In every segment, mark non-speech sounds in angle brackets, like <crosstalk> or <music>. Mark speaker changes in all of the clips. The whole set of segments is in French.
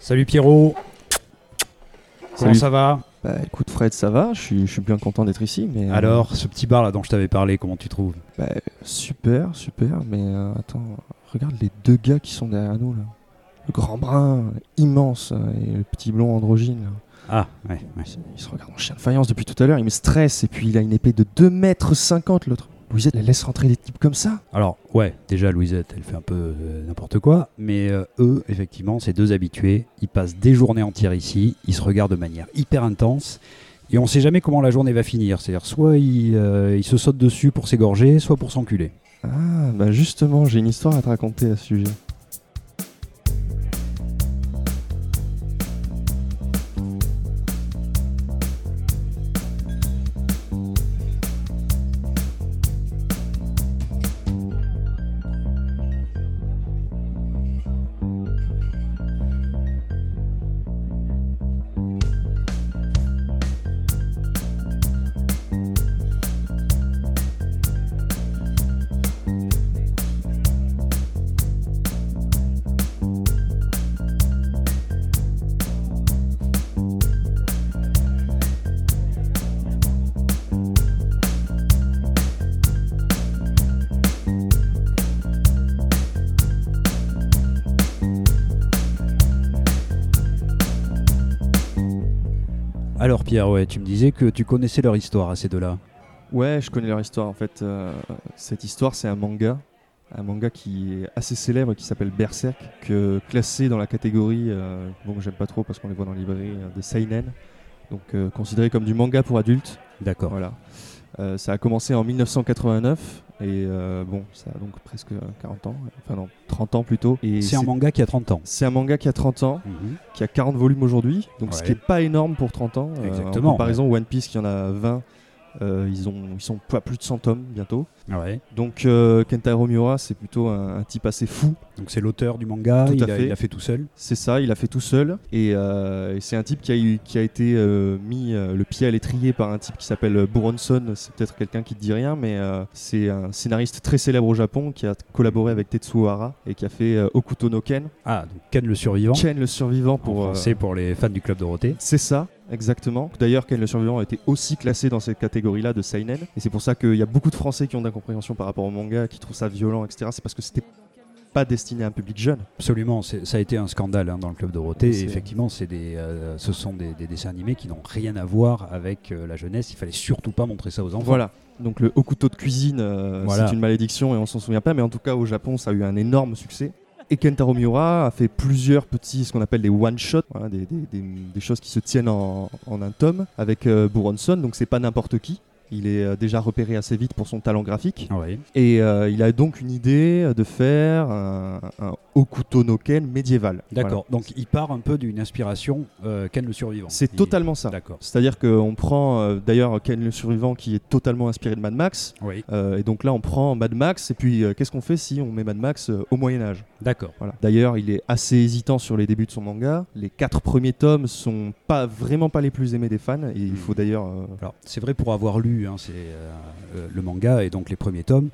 Speaker 1: Salut Pierrot. Comment
Speaker 2: Salut.
Speaker 1: ça va
Speaker 2: Bah écoute Fred, ça va, je suis, je suis bien content d'être ici. Mais, euh,
Speaker 1: Alors, ce petit bar là dont je t'avais parlé, comment tu trouves?
Speaker 2: Bah, Super, super, mais euh, attends, regarde les deux gars qui sont derrière nous là. Le grand brun, immense, euh, et le petit blond androgyne. là.
Speaker 1: Ah, ouais, ouais.
Speaker 2: Il se regarde en chien de faïence depuis tout à l'heure, il me stresse, et puis il a une épée de 2m50 l'autre. Louisette, elle laisse rentrer des types comme ça
Speaker 1: Alors, ouais, déjà Louisette, elle fait un peu euh, n'importe quoi, mais euh, eux, effectivement, ces deux habitués, ils passent des journées entières ici, ils se regardent de manière hyper intense, et on sait jamais comment la journée va finir. C'est-à-dire, soit ils, euh, ils se sautent dessus pour s'égorger, soit pour s'enculer.
Speaker 2: Ah, bah justement, j'ai une histoire à te raconter à ce sujet.
Speaker 1: Ouais, tu me disais que tu connaissais leur histoire à ces deux-là.
Speaker 2: Ouais, je connais leur histoire en fait. euh, cette histoire, c'est un manga. Un manga qui est assez célèbre qui s'appelle Berserk, que, classé dans la catégorie, euh, bon, que j'aime pas trop parce qu'on les voit dans les librairies, euh, des seinen. Donc euh, considéré comme du manga pour adultes.
Speaker 1: D'accord.
Speaker 2: Voilà. Ça a commencé en 1989 et euh, bon, ça a donc presque 40 ans, enfin non, 30 ans plutôt. Et
Speaker 1: C'est un manga qui a 30 ans.
Speaker 2: c'est un manga qui a 30 ans,
Speaker 1: Mhm.
Speaker 2: qui a 40 volumes aujourd'hui, donc ce
Speaker 1: Ouais.
Speaker 2: qui est pas énorme pour 30 ans. Euh,
Speaker 1: Exactement,
Speaker 2: en comparaison, One Piece qui en a 20, euh, ils, ont, ils sont pas plus de 100 tomes bientôt.
Speaker 1: Ouais.
Speaker 2: Donc euh, Kentaro Miura, c'est plutôt un, un type assez fou.
Speaker 1: Donc c'est l'auteur du manga, il a,
Speaker 2: fait.
Speaker 1: il a fait tout seul.
Speaker 2: C'est ça, il a fait tout seul. Et, euh, et c'est un type qui a, eu, qui a été euh, mis euh, le pied à l'étrier par un type qui s'appelle Buronson. C'est peut-être quelqu'un qui te dit rien, mais euh, c'est un scénariste très célèbre au Japon qui a collaboré avec Tetsuo Hara et qui a fait Okuto no Ken.
Speaker 1: Ah, donc Ken le survivant.
Speaker 2: Ken le survivant
Speaker 1: pour français pour les fans du club Dorothée.
Speaker 2: C'est ça, exactement. D'ailleurs, Ken le survivant a été aussi classé dans cette catégorie-là de Seinen. Et c'est pour ça qu'il y a beaucoup de Français qui ont d'incompréhension par rapport au manga, qui trouvent ça violent, etc. C'est parce que c'était pas destiné à un public jeune.
Speaker 1: Absolument, c'est- ça a été un scandale hein, dans le club Dorothée. Et effectivement, c'est des, euh, ce sont des, des dessins animés qui n'ont rien à voir avec euh, la jeunesse. Il fallait surtout pas montrer ça aux enfants.
Speaker 2: Voilà. Donc le haut couteau de cuisine, euh,
Speaker 1: Voilà.
Speaker 2: c'est une malédiction et on s'en souvient pas, mais en tout cas au Japon, ça a eu un énorme succès. Et Kentaro Miura a fait plusieurs petits, ce qu'on appelle des one-shots, voilà, des, des- des- des choses qui se tiennent en, en un tome, avec euh, Buronson, donc c'est pas n'importe qui. Il est euh, déjà repéré assez vite pour son talent graphique. Et euh, il a donc une idée de faire un, un Okuto no Ken médiéval.
Speaker 1: D'accord.
Speaker 2: Voilà.
Speaker 1: Donc il part un peu d'une inspiration euh, Ken le survivant.
Speaker 2: C'est
Speaker 1: Il-
Speaker 2: totalement ça.
Speaker 1: D'accord.
Speaker 2: C'est-à-dire qu'on prend euh, d'ailleurs Ken le survivant qui est totalement inspiré de Mad Max.
Speaker 1: Oui.
Speaker 2: Euh, et donc là, on prend Mad Max, et puis qu'est-ce qu'on fait si on met Mad Max au Moyen Âge?
Speaker 1: D'accord.
Speaker 2: voilà. D'ailleurs, il est assez hésitant sur les débuts de son manga. Les quatre premiers tomes sont pas vraiment pas les plus aimés des fans, et il
Speaker 1: Mhm.
Speaker 2: faut d'ailleurs.
Speaker 1: Alors, c'est vrai pour avoir lu hein, c'est, le manga et donc les premiers tomes,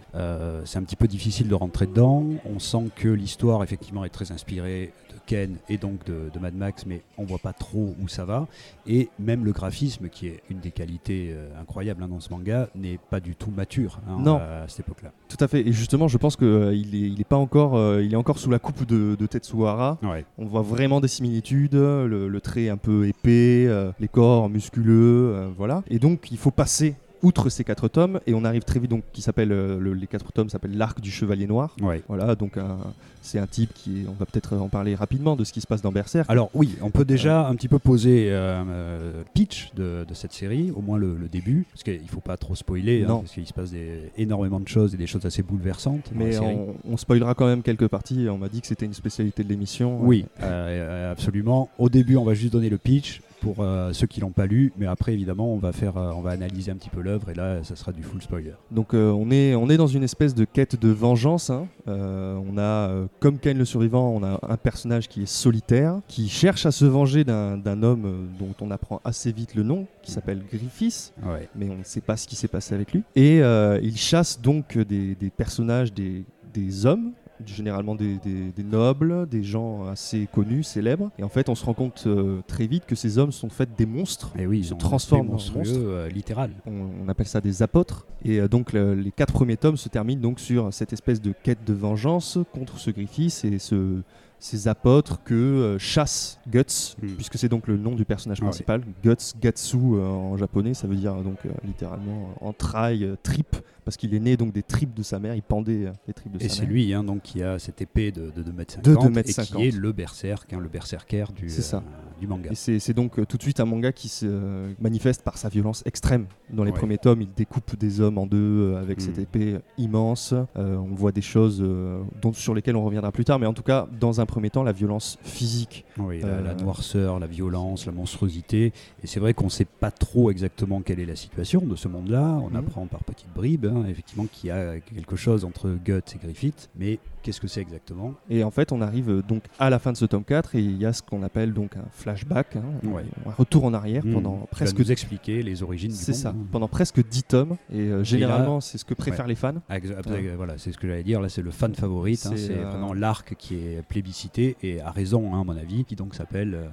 Speaker 1: c'est un petit peu difficile de rentrer dedans. On sent que l'histoire, effectivement, est très inspirée de Ken et donc de, de Mad Max, mais on voit pas trop où ça va. Et même le graphisme, qui est une des qualités euh, incroyables hein, dans ce manga, n'est pas du tout mature hein,
Speaker 2: Non.
Speaker 1: à cette époque-là.
Speaker 2: Tout à fait. Et justement, je pense qu'il il est, il est pas encore, euh, il est encore sous la coupe de, de Tetsuo Hara.
Speaker 1: Ouais.
Speaker 2: On voit vraiment des similitudes, le, le trait un peu épais, euh, les corps musculeux, euh, voilà. Et donc, il faut passer outre ces quatre tomes, et on arrive très vite donc qui s'appelle euh, le- les quatre tomes s'appellent l'arc du chevalier noir.
Speaker 1: Ouais.
Speaker 2: Voilà, donc un- c'est un type qui est, on va peut-être en parler rapidement de ce qui se passe dans Berserk.
Speaker 1: Alors oui, on peut déjà un petit peu poser euh, euh, pitch de, de cette série, au moins le, le début, parce qu'il ne faut pas trop spoiler, hein, parce qu'il se passe des- énormément de choses et des choses assez bouleversantes dans la
Speaker 2: Mais
Speaker 1: série.
Speaker 2: on, on spoilera quand même quelques parties. On m'a dit que c'était une spécialité de l'émission.
Speaker 1: Oui, euh, euh, absolument. Au début, on va juste donner le pitch pour euh, ceux qui l'ont pas lu, mais après, évidemment, on va faire, euh, on va analyser un petit peu l'œuvre et là, ça sera du full spoiler.
Speaker 2: Donc euh, on, est, on est dans une espèce de quête de vengeance. hein. On a, comme Ken le survivant, on a un personnage qui est solitaire, qui cherche à se venger d'un homme dont on apprend assez vite le nom, qui s'appelle Griffiths.
Speaker 1: Ouais.
Speaker 2: mais on ne sait pas ce qui s'est passé avec lui. Et il chasse donc des, des personnages, des, des hommes généralement des, des- des nobles, des gens assez connus, célèbres. Et en fait, on se rend compte euh, très vite que ces hommes sont faits des monstres.
Speaker 1: Et oui,
Speaker 2: se
Speaker 1: ils un
Speaker 2: transforment en monstres.
Speaker 1: euh, littéral.
Speaker 2: On, on appelle ça des apôtres. Et euh, donc le- les quatre premiers tomes se terminent donc sur cette espèce de quête de vengeance contre ce Griffiths et ce, ces apôtres que euh, chasse Guts,
Speaker 1: Hmm.
Speaker 2: puisque c'est donc le nom du personnage
Speaker 1: Ah ouais.
Speaker 2: principal. Guts, Gatsu euh, en japonais, ça veut dire euh, donc euh, littéralement entrailles, euh, tripes, parce qu'il est né donc des tripes de sa mère, il pendait les tripes de
Speaker 1: Et
Speaker 2: sa
Speaker 1: c'est
Speaker 2: mère.
Speaker 1: lui hein, donc, qui a cette épée de, de 2m50
Speaker 2: De 2 mètres
Speaker 1: et
Speaker 2: 50.
Speaker 1: qui est le berserk, hein, le berserker du,
Speaker 2: C'est ça.
Speaker 1: Du manga.
Speaker 2: Et c'est donc euh, tout de suite un manga qui se euh, manifeste par sa violence extrême. Dans les
Speaker 1: Ouais.
Speaker 2: premiers tomes, il découpe des hommes en deux euh, avec cette épée immense. Euh, on voit des choses euh, dont, sur lesquelles on reviendra plus tard, mais en tout cas, dans un premier temps, la violence physique.
Speaker 1: Oui, la,
Speaker 2: Euh,
Speaker 1: la noirceur, la violence, la monstruosité. Et c'est vrai qu'on ne sait pas trop exactement quelle est la situation de ce monde-là. On
Speaker 2: Mhm.
Speaker 1: apprend par petites bribes, hein, effectivement, qu'il y a quelque chose entre Guts et Griffith. Mais qu'est-ce que c'est exactement
Speaker 2: Et en fait, on arrive euh, donc à la fin de ce tome 4 et il y a ce qu'on appelle donc un flashback, hein,
Speaker 1: Ouais.
Speaker 2: un retour en arrière
Speaker 1: Hmm,
Speaker 2: pendant presque
Speaker 1: nous expliquer les origines
Speaker 2: c'est ça,
Speaker 1: hein.
Speaker 2: pendant presque 10 tomes. Et euh, généralement, c'est ce que préfèrent les fans.
Speaker 1: Après, euh, Voilà, c'est ce que j'allais dire. Là, c'est le fan favorite. hein,
Speaker 2: C'est, euh,
Speaker 1: vraiment l'arc qui est plébiscité et à raison, hein, à mon avis, qui donc s'appelle euh,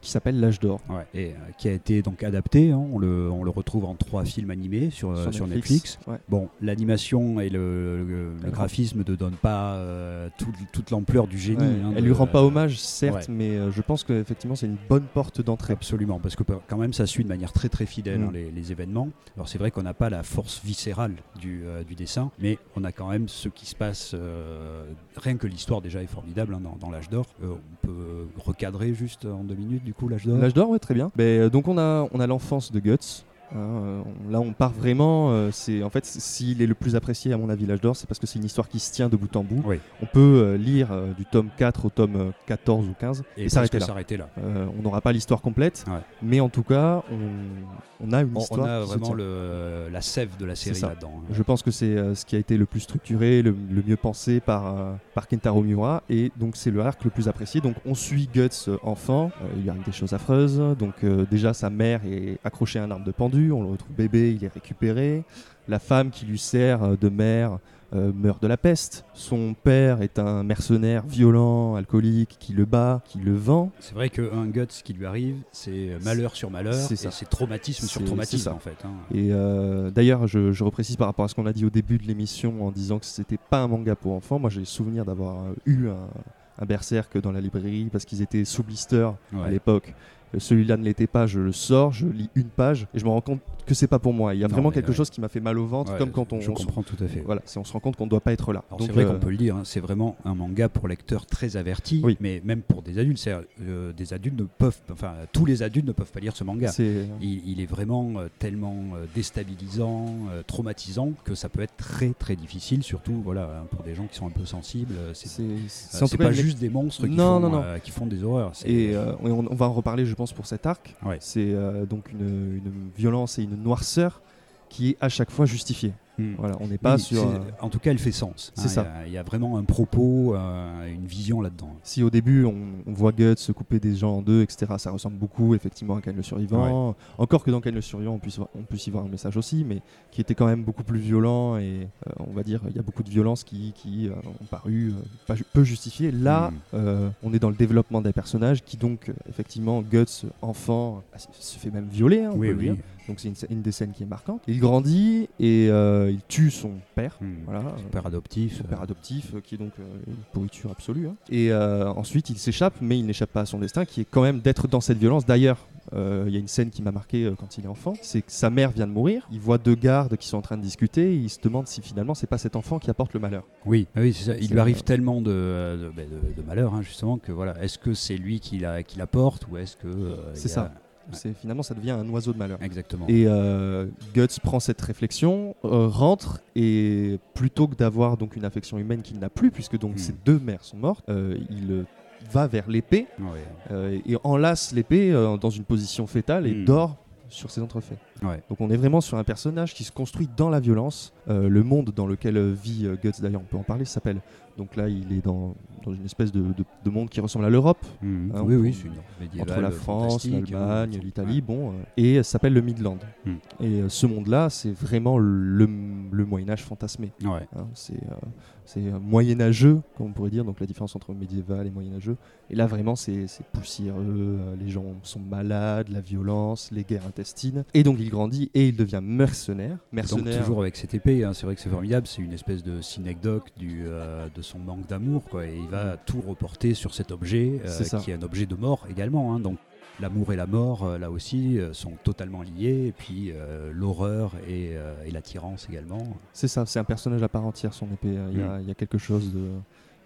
Speaker 2: qui s'appelle L'âge d'or.
Speaker 1: Ouais, et qui a été donc adapté. hein, on, le, on le retrouve en trois films animés sur, sur Netflix. Bon, l'animation et le, le- graphisme ne donnent pas euh, tout- toute l'ampleur du génie.
Speaker 2: Ouais,
Speaker 1: hein,
Speaker 2: Elle
Speaker 1: de-
Speaker 2: lui rend pas hommage, certes,
Speaker 1: ouais.
Speaker 2: mais euh, je pense qu'effectivement, c'est une bonne porte d'entrée.
Speaker 1: Absolument, parce que quand même ça suit de manière très très fidèle
Speaker 2: Mm.
Speaker 1: hein, les, les événements. Alors c'est vrai qu'on n'a pas la force viscérale du, euh, du dessin, mais on a quand même ce qui se passe. rien que l'histoire déjà est formidable hein, dans, dans l'âge d'or. On peut recadrer juste en deux minutes du coup l'âge d'or?
Speaker 2: L'âge d'or, ouais, très bien. Euh, donc on a, on a l'enfance de Guts. Hein, euh, là, on part vraiment. euh, c'est en fait, s'il est le plus apprécié à mon avis, l'âge d'or, c'est parce que c'est une histoire qui se tient de bout en bout.
Speaker 1: Oui.
Speaker 2: On peut euh, lire euh, du tome 4 au tome euh, 14 ou 15 et,
Speaker 1: et
Speaker 2: s'arrêter là.
Speaker 1: là.
Speaker 2: On n'aura pas l'histoire complète,
Speaker 1: Ouais.
Speaker 2: mais en tout cas, on, on a une
Speaker 1: On,
Speaker 2: histoire.
Speaker 1: on a
Speaker 2: qui
Speaker 1: vraiment le, la sève de la série là-dedans. hein.
Speaker 2: Je pense que c'est ce qui a été le plus structuré, le, le mieux pensé par, par Kentaro Miura, et donc c'est le arc le plus apprécié. Donc on suit Guts enfant, il lui arrive des choses affreuses. Donc déjà sa mère est accrochée à un arbre de pendu, on le retrouve bébé, il est récupéré. La femme qui lui sert euh, de mère euh, meurt de la peste. Son père est un mercenaire violent, alcoolique, qui le bat, qui le vend.
Speaker 1: C'est vrai qu'un guts qui lui arrive, c'est malheur sur malheur,
Speaker 2: C'est
Speaker 1: et
Speaker 2: ça.
Speaker 1: c'est traumatisme sur traumatisme
Speaker 2: c'est ça.
Speaker 1: en fait. hein.
Speaker 2: Et euh, d'ailleurs, je, je reprécise par rapport à ce qu'on a dit au début de l'émission en disant que c'était pas un manga pour enfants. Moi, j'ai souvenir d'avoir eu un, un Berserk dans la librairie parce qu'ils étaient sous blister à l'époque. Euh, Celui-là ne l'était pas, je le sors, je lis une page et je me rends compte que c'est pas pour moi. Il y a
Speaker 1: Non,
Speaker 2: vraiment quelque
Speaker 1: ouais.
Speaker 2: chose qui m'a fait mal au ventre,
Speaker 1: Ouais,
Speaker 2: comme quand on,
Speaker 1: je
Speaker 2: on se-
Speaker 1: comprends tout à fait.
Speaker 2: voilà, on se rend compte qu'on ne doit pas être là.
Speaker 1: C'est vrai
Speaker 2: euh,
Speaker 1: qu'on peut le dire, hein, c'est vraiment un manga pour lecteurs très avertis,
Speaker 2: Oui.
Speaker 1: mais même pour des adultes. C'est-à-dire, euh, des adultes ne peuvent, enfin tous les adultes ne peuvent pas lire ce manga.
Speaker 2: c'est
Speaker 1: Il, il est vraiment euh, tellement euh, déstabilisant, euh, traumatisant que ça peut être très très difficile, surtout voilà hein, pour des gens qui sont un peu sensibles. euh, C'est euh, pas juste des monstres qui,
Speaker 2: Non,
Speaker 1: font,
Speaker 2: non, non.
Speaker 1: euh, qui font des horreurs.
Speaker 2: Et euh, on, on va en reparler, je pense, pour cet arc.
Speaker 1: Ouais.
Speaker 2: C'est euh, donc une, une violence et une noirceur qui est à chaque fois justifiée.
Speaker 1: Hmm.
Speaker 2: Voilà, on n'est pas
Speaker 1: Oui,
Speaker 2: sur.
Speaker 1: c'est-
Speaker 2: euh,
Speaker 1: En tout cas, elle fait sens.
Speaker 2: C'est
Speaker 1: hein,
Speaker 2: ça.
Speaker 1: Il y a- il y, a vraiment un propos, euh, une vision là-dedans.
Speaker 2: Si au début on, on voit Guts se couper des gens en deux, etc., ça ressemble beaucoup effectivement à Ken le Survivant. Encore que dans Ken le Survivant, on puisse, voir- on puisse y voir un message aussi, mais qui était quand même beaucoup plus violent et euh, on va dire il y a beaucoup de violences qui, qui, euh, ont paru peu justifiées. Là,
Speaker 1: Mm.
Speaker 2: euh, on est dans le développement des personnages qui donc effectivement Guts enfant se fait même violer, hein, on
Speaker 1: Oui,
Speaker 2: peut le
Speaker 1: oui.
Speaker 2: dire. Donc c'est une, une des scènes qui est marquante. Il grandit et euh, il tue son père.
Speaker 1: Hmm.
Speaker 2: Voilà,
Speaker 1: Son père adoptif.
Speaker 2: son
Speaker 1: euh,
Speaker 2: père adoptif, euh, qui est donc une pourriture absolue. hein. Et ensuite, il s'échappe, mais il n'échappe pas à son destin, qui est quand même d'être dans cette violence. D'ailleurs, euh, il y a une scène qui m'a marqué euh, quand il est enfant, c'est que sa mère vient de mourir. Il voit deux gardes qui sont en train de discuter. Et il se demande si finalement c'est pas cet enfant qui apporte le malheur.
Speaker 1: Oui, ah oui c'est ça. Il lui arrive
Speaker 2: euh,
Speaker 1: tellement de, de, ben, de- de malheur, hein, justement, que voilà, est-ce que c'est lui qui la, qui la porte ou est-ce que.
Speaker 2: C'est
Speaker 1: a-
Speaker 2: ça. C'est finalement ça devient un oiseau de malheur.
Speaker 1: Exactement.
Speaker 2: Et euh, Guts prend cette réflexion, euh, rentre et plutôt que d'avoir donc une affection humaine qu'il n'a plus, puisque donc
Speaker 1: Hmm.
Speaker 2: ses deux mères sont mortes, euh, il va vers l'épée
Speaker 1: Ouais.
Speaker 2: et enlace l'épée dans une position fétale et
Speaker 1: Hmm.
Speaker 2: dort sur ses entrefaits.
Speaker 1: Ouais.
Speaker 2: Donc on est vraiment sur un personnage qui se construit dans la violence. Euh, le monde dans lequel vit euh, Guts, d'ailleurs on peut en parler, s'appelle Donc là, il est dans, dans une espèce de, de- de monde qui ressemble à l'Europe,
Speaker 1: Mhm.
Speaker 2: Hein,
Speaker 1: oui, oui, une
Speaker 2: entre la France,
Speaker 1: fantastique,
Speaker 2: l'Allemagne, l'Italie, bon, euh, et ça s'appelle le Midland.
Speaker 1: Mm.
Speaker 2: Et euh, ce monde-là, c'est vraiment le, le Moyen Âge fantasmé.
Speaker 1: Ouais.
Speaker 2: Hein. c'est euh, euh, moyenâgeux, comme on pourrait dire, donc la différence entre médiéval et moyenâgeux. Et là, vraiment, c'est poussiéreux, euh, les gens sont malades, la violence, les guerres intestines. Et donc, il grandit et il devient mercenaire.
Speaker 1: Donc
Speaker 2: Mercenaire,
Speaker 1: toujours avec cette épée, hein, c'est vrai que c'est formidable, c'est une espèce de synecdoque du, euh, de son manque d'amour, quoi, et il va tout reporter sur cet objet, euh, qui est un objet de mort également. hein. donc l'amour et la mort, euh, là aussi, euh, sont totalement liés, et puis euh, l'horreur et, euh, et l'attirance également.
Speaker 2: c'est ça, c'est un personnage à part entière, son épée. Il y a, il y a quelque chose de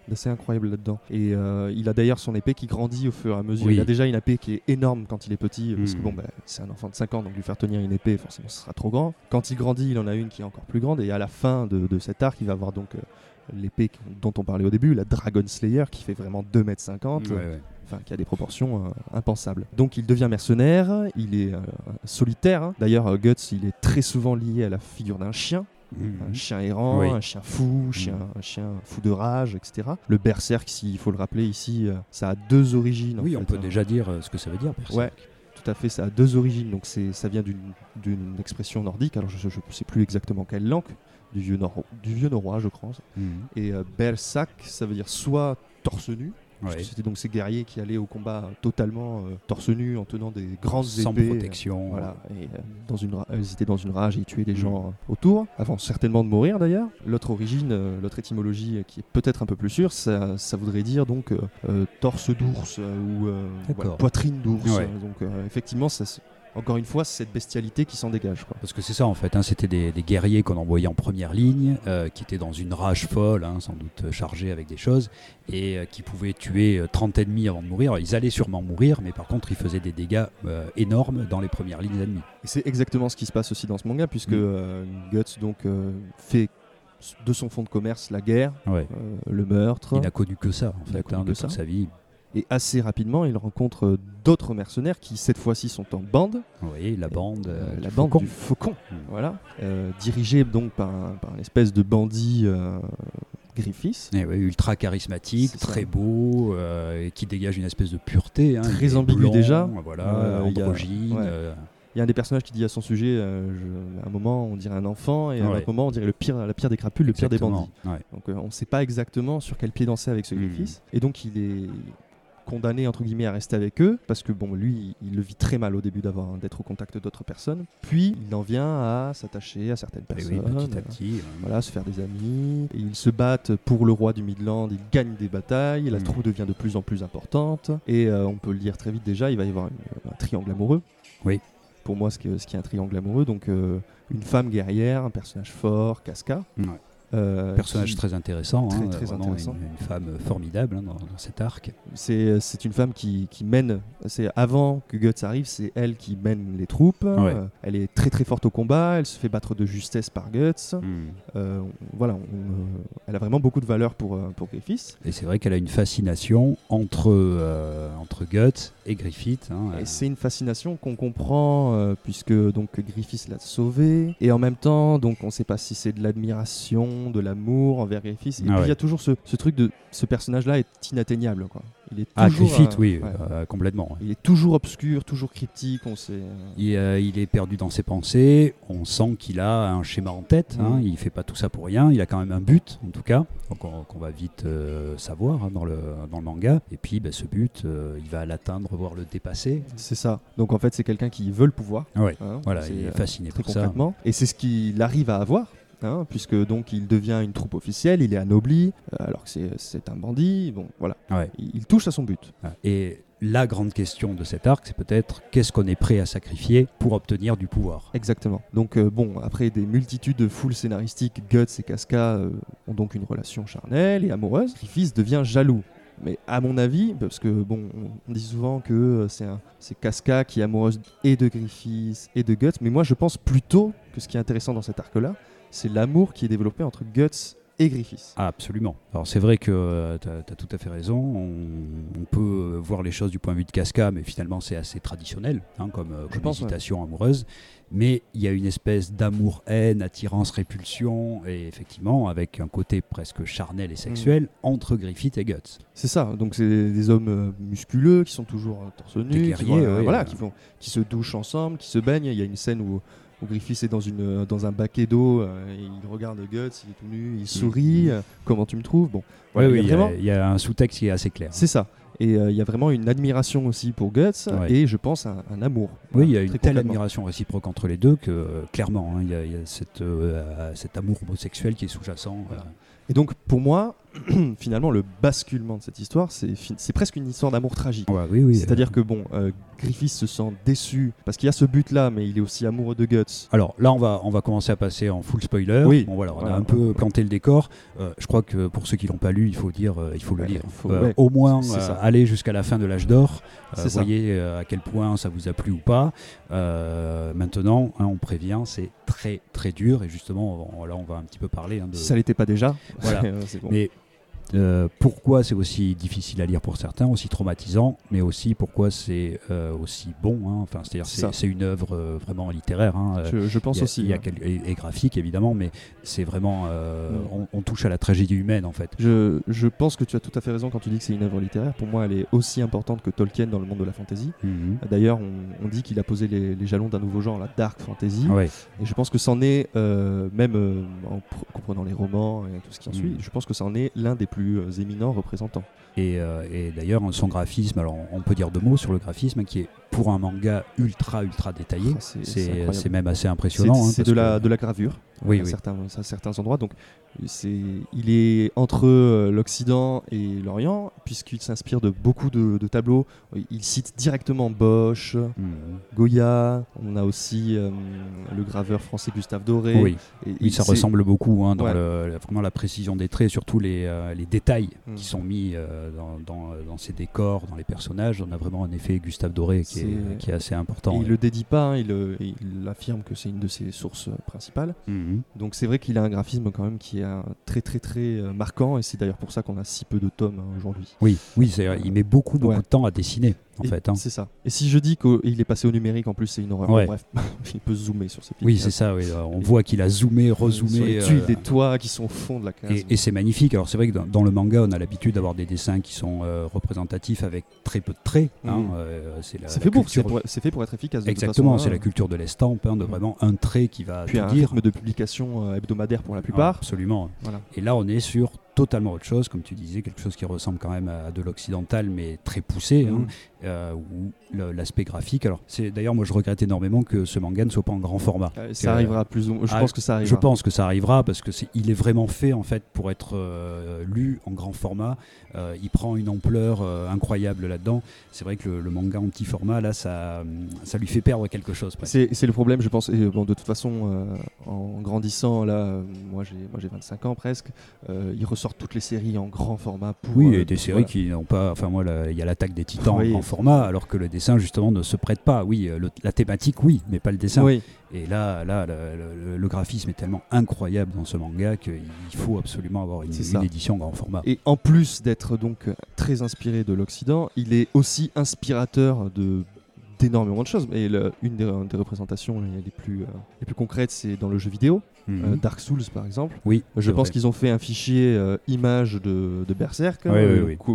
Speaker 2: d'assez incroyable là-dedans. Et euh, il a d'ailleurs son épée qui grandit au fur et à mesure.
Speaker 1: Oui.
Speaker 2: Il a déjà une épée qui est énorme quand il est petit, parce que
Speaker 1: Mm.
Speaker 2: bon, bah, c'est un enfant de 5 ans, donc lui faire tenir une épée, forcément, ce sera trop grand. Quand il grandit, il en a une qui est encore plus grande, et à la fin de, de cet arc, il va avoir donc euh, l'épée dont on parlait au début, la Dragon Slayer, qui fait vraiment 2m50,
Speaker 1: Ouais, ouais.
Speaker 2: enfin qui a des proportions euh, impensables. Donc il devient mercenaire, il est euh, solitaire. hein. D'ailleurs, euh, Guts, il est très souvent lié à la figure d'un chien un
Speaker 1: Mhm.
Speaker 2: chien errant,
Speaker 1: Oui.
Speaker 2: un chien fou, un chien, un chien fou de rage, etc. Le berserk, s'il faut le rappeler ici, euh, ça a deux origines. en
Speaker 1: Oui,
Speaker 2: fait,
Speaker 1: on peut
Speaker 2: hein.
Speaker 1: déjà dire euh, ce que ça veut dire. Berserk.
Speaker 2: Ouais, tout à fait, ça a deux origines. Donc c'est, ça vient d'une, d'une expression nordique. Alors je ne sais plus exactement quelle langue, du vieux, nor- du vieux norrois, je crois.
Speaker 1: Mhm.
Speaker 2: Et euh, berserk, ça veut dire soit torse nu.
Speaker 1: Ouais.
Speaker 2: C'était donc ces guerriers qui allaient au combat totalement euh, torse nu en tenant des grandes
Speaker 1: Sans
Speaker 2: épées.
Speaker 1: protection.
Speaker 2: Voilà, et euh, dans une ils étaient dans une rage et ils tuaient des gens euh, autour, avant certainement de mourir d'ailleurs. L'autre origine, euh, l'autre étymologie euh, qui est peut-être un peu plus sûre, ça, ça voudrait dire donc euh, euh, torse d'ours euh, ou euh, voilà, poitrine d'ours.
Speaker 1: Ouais.
Speaker 2: Euh, Donc euh, effectivement, ça, se- encore une fois, c'est cette bestialité qui s'en dégage. Quoi.
Speaker 1: Parce que c'est ça en fait, hein, c'était des, des guerriers qu'on envoyait en première ligne, euh, qui étaient dans une rage folle, hein, sans doute euh, chargés avec des choses, et euh, qui pouvaient tuer euh, 30 ennemis avant de mourir. Ils allaient sûrement mourir, mais par contre ils faisaient des dégâts euh, énormes dans les premières lignes ennemies.
Speaker 2: Et c'est exactement ce qui se passe aussi dans ce manga, puisque
Speaker 1: Mm.
Speaker 2: euh, Guts donc fait de son fonds de commerce la guerre,
Speaker 1: Ouais.
Speaker 2: le meurtre.
Speaker 1: Il n'a connu que ça en fait, hein, de toute sa vie.
Speaker 2: Et assez rapidement, il rencontre euh, d'autres mercenaires qui, cette fois-ci, sont en bande.
Speaker 1: Voyez, la bande,
Speaker 2: Euh,
Speaker 1: euh,
Speaker 2: la bande
Speaker 1: Faucon.
Speaker 2: du Faucon.
Speaker 1: Mm.
Speaker 2: Voilà. Euh, dirigée donc par, un, par une espèce de bandit euh, Griffiths.
Speaker 1: Eh ouais, ultra charismatique,
Speaker 2: ça.
Speaker 1: très beau, euh, et qui dégage une espèce de pureté. hein.
Speaker 2: Très ambigu déjà.
Speaker 1: Voilà,
Speaker 2: Euh, il y a-
Speaker 1: androgyne. euh,
Speaker 2: Il y a un des personnages qui dit à son sujet, euh, je- à un moment on dirait un enfant et à un autre moment on dirait le pire, la pire des crapules, le pire des bandits.
Speaker 1: Ouais.
Speaker 2: Donc euh, on ne sait pas exactement sur quel pied danser avec ce
Speaker 1: Mm.
Speaker 2: Griffiths. Et donc il est condamné entre guillemets à rester avec eux parce que bon lui il le vit très mal au début d'avoir d'être au contact d'autres personnes. Puis il en vient à s'attacher à certaines
Speaker 1: Et
Speaker 2: personnes.
Speaker 1: oui, petit à
Speaker 2: euh,
Speaker 1: petit. euh,
Speaker 2: voilà, se faire des amis. Et ils se battent pour le roi du Midland, ils gagnent des batailles, la
Speaker 1: Mm.
Speaker 2: troupe devient de plus en plus importante. Et euh, on peut le dire très vite déjà, il va y avoir une- un triangle amoureux.
Speaker 1: Oui.
Speaker 2: Pour moi, ce qui, ce qui est un triangle amoureux, donc euh, une femme guerrière, un personnage fort, Casca.
Speaker 1: Ouais.
Speaker 2: Euh,
Speaker 1: personnage
Speaker 2: qui-
Speaker 1: très intéressant,
Speaker 2: Très,
Speaker 1: hein,
Speaker 2: très
Speaker 1: vraiment
Speaker 2: intéressant.
Speaker 1: Une, une femme formidable hein, dans, dans cet arc.
Speaker 2: C'est c'est une femme qui, qui mène, c'est avant que Guts arrive, c'est elle qui mène les troupes.
Speaker 1: Ouais.
Speaker 2: Euh, elle est très très forte au combat, elle se fait battre de justesse par Guts. Euh, on- voilà, on, euh, elle a vraiment beaucoup de valeur pour, euh, pour Griffiths.
Speaker 1: Et c'est vrai qu'elle a une fascination entre, euh, entre Guts et Griffith. hein,
Speaker 2: Et
Speaker 1: euh,
Speaker 2: c'est une fascination qu'on comprend euh, puisque donc Griffiths l'a sauvé et en même temps donc on ne sait pas si c'est de l'admiration, de l'amour envers Griffiths. Et
Speaker 1: Ah
Speaker 2: puis il
Speaker 1: ouais.
Speaker 2: y a toujours ce, ce truc de ce personnage-là est inatteignable quoi. Il est
Speaker 1: ah,
Speaker 2: toujours,
Speaker 1: Griffith,
Speaker 2: euh,
Speaker 1: oui,
Speaker 2: ouais.
Speaker 1: euh, complètement. ouais.
Speaker 2: Il est toujours obscur, toujours cryptique. On sait. euh,
Speaker 1: Il, euh, il est perdu dans ses pensées, on sent qu'il a un schéma en tête, hein,
Speaker 2: Mhm.
Speaker 1: il fait pas tout ça pour rien, il a quand même un but en tout cas, qu'on va vite euh, savoir hein, dans, le, dans le manga. Et puis ben, ce but, euh, il va l'atteindre, voire le dépasser.
Speaker 2: C'est ça. Donc en fait c'est quelqu'un qui veut le pouvoir.
Speaker 1: Ouais,
Speaker 2: hein,
Speaker 1: voilà, il est
Speaker 2: euh,
Speaker 1: fasciné
Speaker 2: très
Speaker 1: par ça.
Speaker 2: concrètement. Et c'est ce qu'il arrive à avoir. Hein, puisque donc il devient une troupe officielle, il est anobli, euh, alors que c'est- un bandit. Bon, voilà,
Speaker 1: Ouais.
Speaker 2: il, il touche à son but.
Speaker 1: Voilà. Et la grande question de cet arc, c'est peut-être qu'est-ce qu'on est prêt à sacrifier pour obtenir du pouvoir?
Speaker 2: Exactement. Donc euh, bon, après des multitudes de foules scénaristiques, Guts et Casca euh, ont donc une relation charnelle et amoureuse. Griffiths devient jaloux. Mais à mon avis, parce que bon, on- dit souvent que c'est Casca qui est amoureuse et de Griffiths et de Guts, mais moi je pense plutôt que ce qui est intéressant dans cet arc-là, c'est l'amour qui est développé entre Guts et Griffiths.
Speaker 1: Ah, absolument. Alors c'est vrai que tu as, tout à fait raison. On, on, peut voir les choses du point de vue de Casca, mais finalement c'est assez traditionnel hein, comme, euh, comme citation amoureuse mais il y a une espèce d'amour-haine, attirance-répulsion, et effectivement avec un côté presque charnel et sexuel mm. entre Griffith et Guts.
Speaker 2: C'est ça, donc c'est des hommes euh, musculeux qui sont toujours euh, torse nu, qui, euh, voilà, qui, font, qui se douchent ensemble, qui se baignent. Il y a une scène où, Griffith est dans, une, dans un baquet d'eau, il regarde Guts, il est tout nu, il mm. sourit. comment tu me trouves? Bon,
Speaker 1: oui, il, y a, il y a un sous-texte qui est assez clair.
Speaker 2: C'est ça. Et euh, il y a vraiment une admiration aussi pour Guts et je pense un, amour.
Speaker 1: Oui, il y a une telle admiration réciproque entre les deux que euh, clairement, hein, il y, a, cette, euh, cet amour homosexuel qui est sous-jacent.
Speaker 2: Et donc pour moi, <clears throat> finalement, le basculement de cette histoire, c'est presque une histoire d'amour tragique.
Speaker 1: oui, oui,
Speaker 2: C'est-à-dire que bon, euh, Griffith se sent déçu parce qu'il y a ce but-là, mais il est aussi amoureux de Guts.
Speaker 1: Alors là, on va, on va commencer à passer en full spoiler.
Speaker 2: Oui.
Speaker 1: Bon, voilà, on a un peu planté le décor. Euh, je crois que pour ceux qui l'ont pas lu, il faut dire, euh, il faut le lire. au moins aller jusqu'à la fin de l'âge d'or. vous voyez à quel point ça vous a plu ou pas. maintenant, hein, on prévient, c'est très très dur et justement, là, on va un petit peu parler. Hein, de...
Speaker 2: Si ça l'était pas déjà.
Speaker 1: Voilà. <laughs> bon. Mais euh, pourquoi c'est aussi difficile à lire pour certains, aussi traumatisant, mais aussi pourquoi c'est euh, aussi bon. Hein. Enfin, c'est-à-dire c'est une œuvre euh, vraiment littéraire. Hein.
Speaker 2: Je, pense aussi.
Speaker 1: Il y a et, graphique évidemment, mais c'est vraiment on, touche à la tragédie humaine en fait.
Speaker 2: Je, je, pense que tu as tout à fait raison quand tu dis que c'est une œuvre littéraire. Pour moi, elle est aussi importante que Tolkien dans le monde de la fantasy. Mm-hmm. D'ailleurs, on, dit qu'il a posé les, jalons d'un nouveau genre, la dark fantasy. Et je pense que c'en est même en comprenant les romans et tout ce qui en mm. suit. Je pense que c'en est l'un des plus euh, éminents représentants.
Speaker 1: Euh, et, d'ailleurs, son graphisme, alors on peut dire deux mots sur le graphisme, qui est pour un manga ultra, ultra détaillé. Ah, c'est même assez impressionnant.
Speaker 2: C'est hein, de, la, de la gravure oui, à, Certains, à certains endroits. Donc, il est entre euh, l'Occident et l'Orient, puisqu'il s'inspire de beaucoup de, tableaux. Il cite directement Bosch, mhm. Goya. On a aussi le graveur français Gustave Doré.
Speaker 1: Oui, et, ça ressemble beaucoup hein, dans vraiment la précision des traits, surtout les, les détails qui mm. sont mis euh, dans, dans, ces décors, dans les personnages. On a vraiment un effet Gustave Doré qui, est, qui est, assez important.
Speaker 2: il le dédie pas, hein, il, euh, il, affirme que c'est une de ses sources euh, principales. Mhm. Donc c'est vrai qu'il a un graphisme quand même qui est très très très marquant et c'est d'ailleurs pour ça qu'on a si peu de tomes hein, aujourd'hui.
Speaker 1: Oui, oui, il met beaucoup beaucoup de temps à dessiner. En fait, hein.
Speaker 2: C'est ça. Et si je dis qu'il est passé au numérique, en plus, c'est une horreur. Bref, <laughs> il peut zoomer sur ses
Speaker 1: Oui, c'est ça. On voit qu'il a zoomé, rezoomé.
Speaker 2: Sur les des toits qui sont au fond de la case.
Speaker 1: Et, c'est magnifique. Alors, c'est vrai que dans, le manga, on a l'habitude d'avoir des dessins qui sont représentatifs avec très peu de traits. Hein,
Speaker 2: c'est fait, fait, pour être efficace.
Speaker 1: Exactement, c'est la culture de l'estampe, hein, de vraiment un trait qui va
Speaker 2: Puis
Speaker 1: un
Speaker 2: dire. rythme de publication hebdomadaire pour la plupart.
Speaker 1: absolument. Et là, on est sur totalement autre chose, comme tu disais, quelque chose qui ressemble quand même à de l'occidental, mais très poussé, hein, mm. euh, où l'aspect graphique. Alors, c'est d'ailleurs, moi, je regrette énormément que ce manga ne soit pas en grand format.
Speaker 2: Euh, ça arrivera plus ou moins. Je ah, pense que ça arrivera.
Speaker 1: Je pense que ça arrivera parce que est, il est vraiment fait en fait pour être euh, lu en grand format. il prend une ampleur incroyable là-dedans. C'est vrai que le, manga en petit format, là, ça, ça lui fait perdre quelque chose.
Speaker 2: C'est le problème, je pense. Et, bon, de toute façon, en grandissant, là, moi, j'ai 25 ans presque. il sort toutes les séries en grand format. Pour,
Speaker 1: oui, et des séries qui n'ont pas. Enfin, moi, il y a l'attaque des titans en grand format, alors que le dessin, justement, ne se prête pas. Oui, euh, la thématique, oui, mais pas le dessin. Et là, là le, graphisme est tellement incroyable dans ce manga qu'il faut absolument avoir une, une édition en grand format.
Speaker 2: Et en plus d'être donc très inspiré de l'Occident, il est aussi inspirateur de d'énormément de choses. Et une des, représentations les plus, euh, les plus concrètes, c'est dans le jeu vidéo. Mhm. Euh, Dark Souls par exemple.
Speaker 1: Oui.
Speaker 2: Je pense qu'ils ont fait un fichier euh, image de, de Berserk,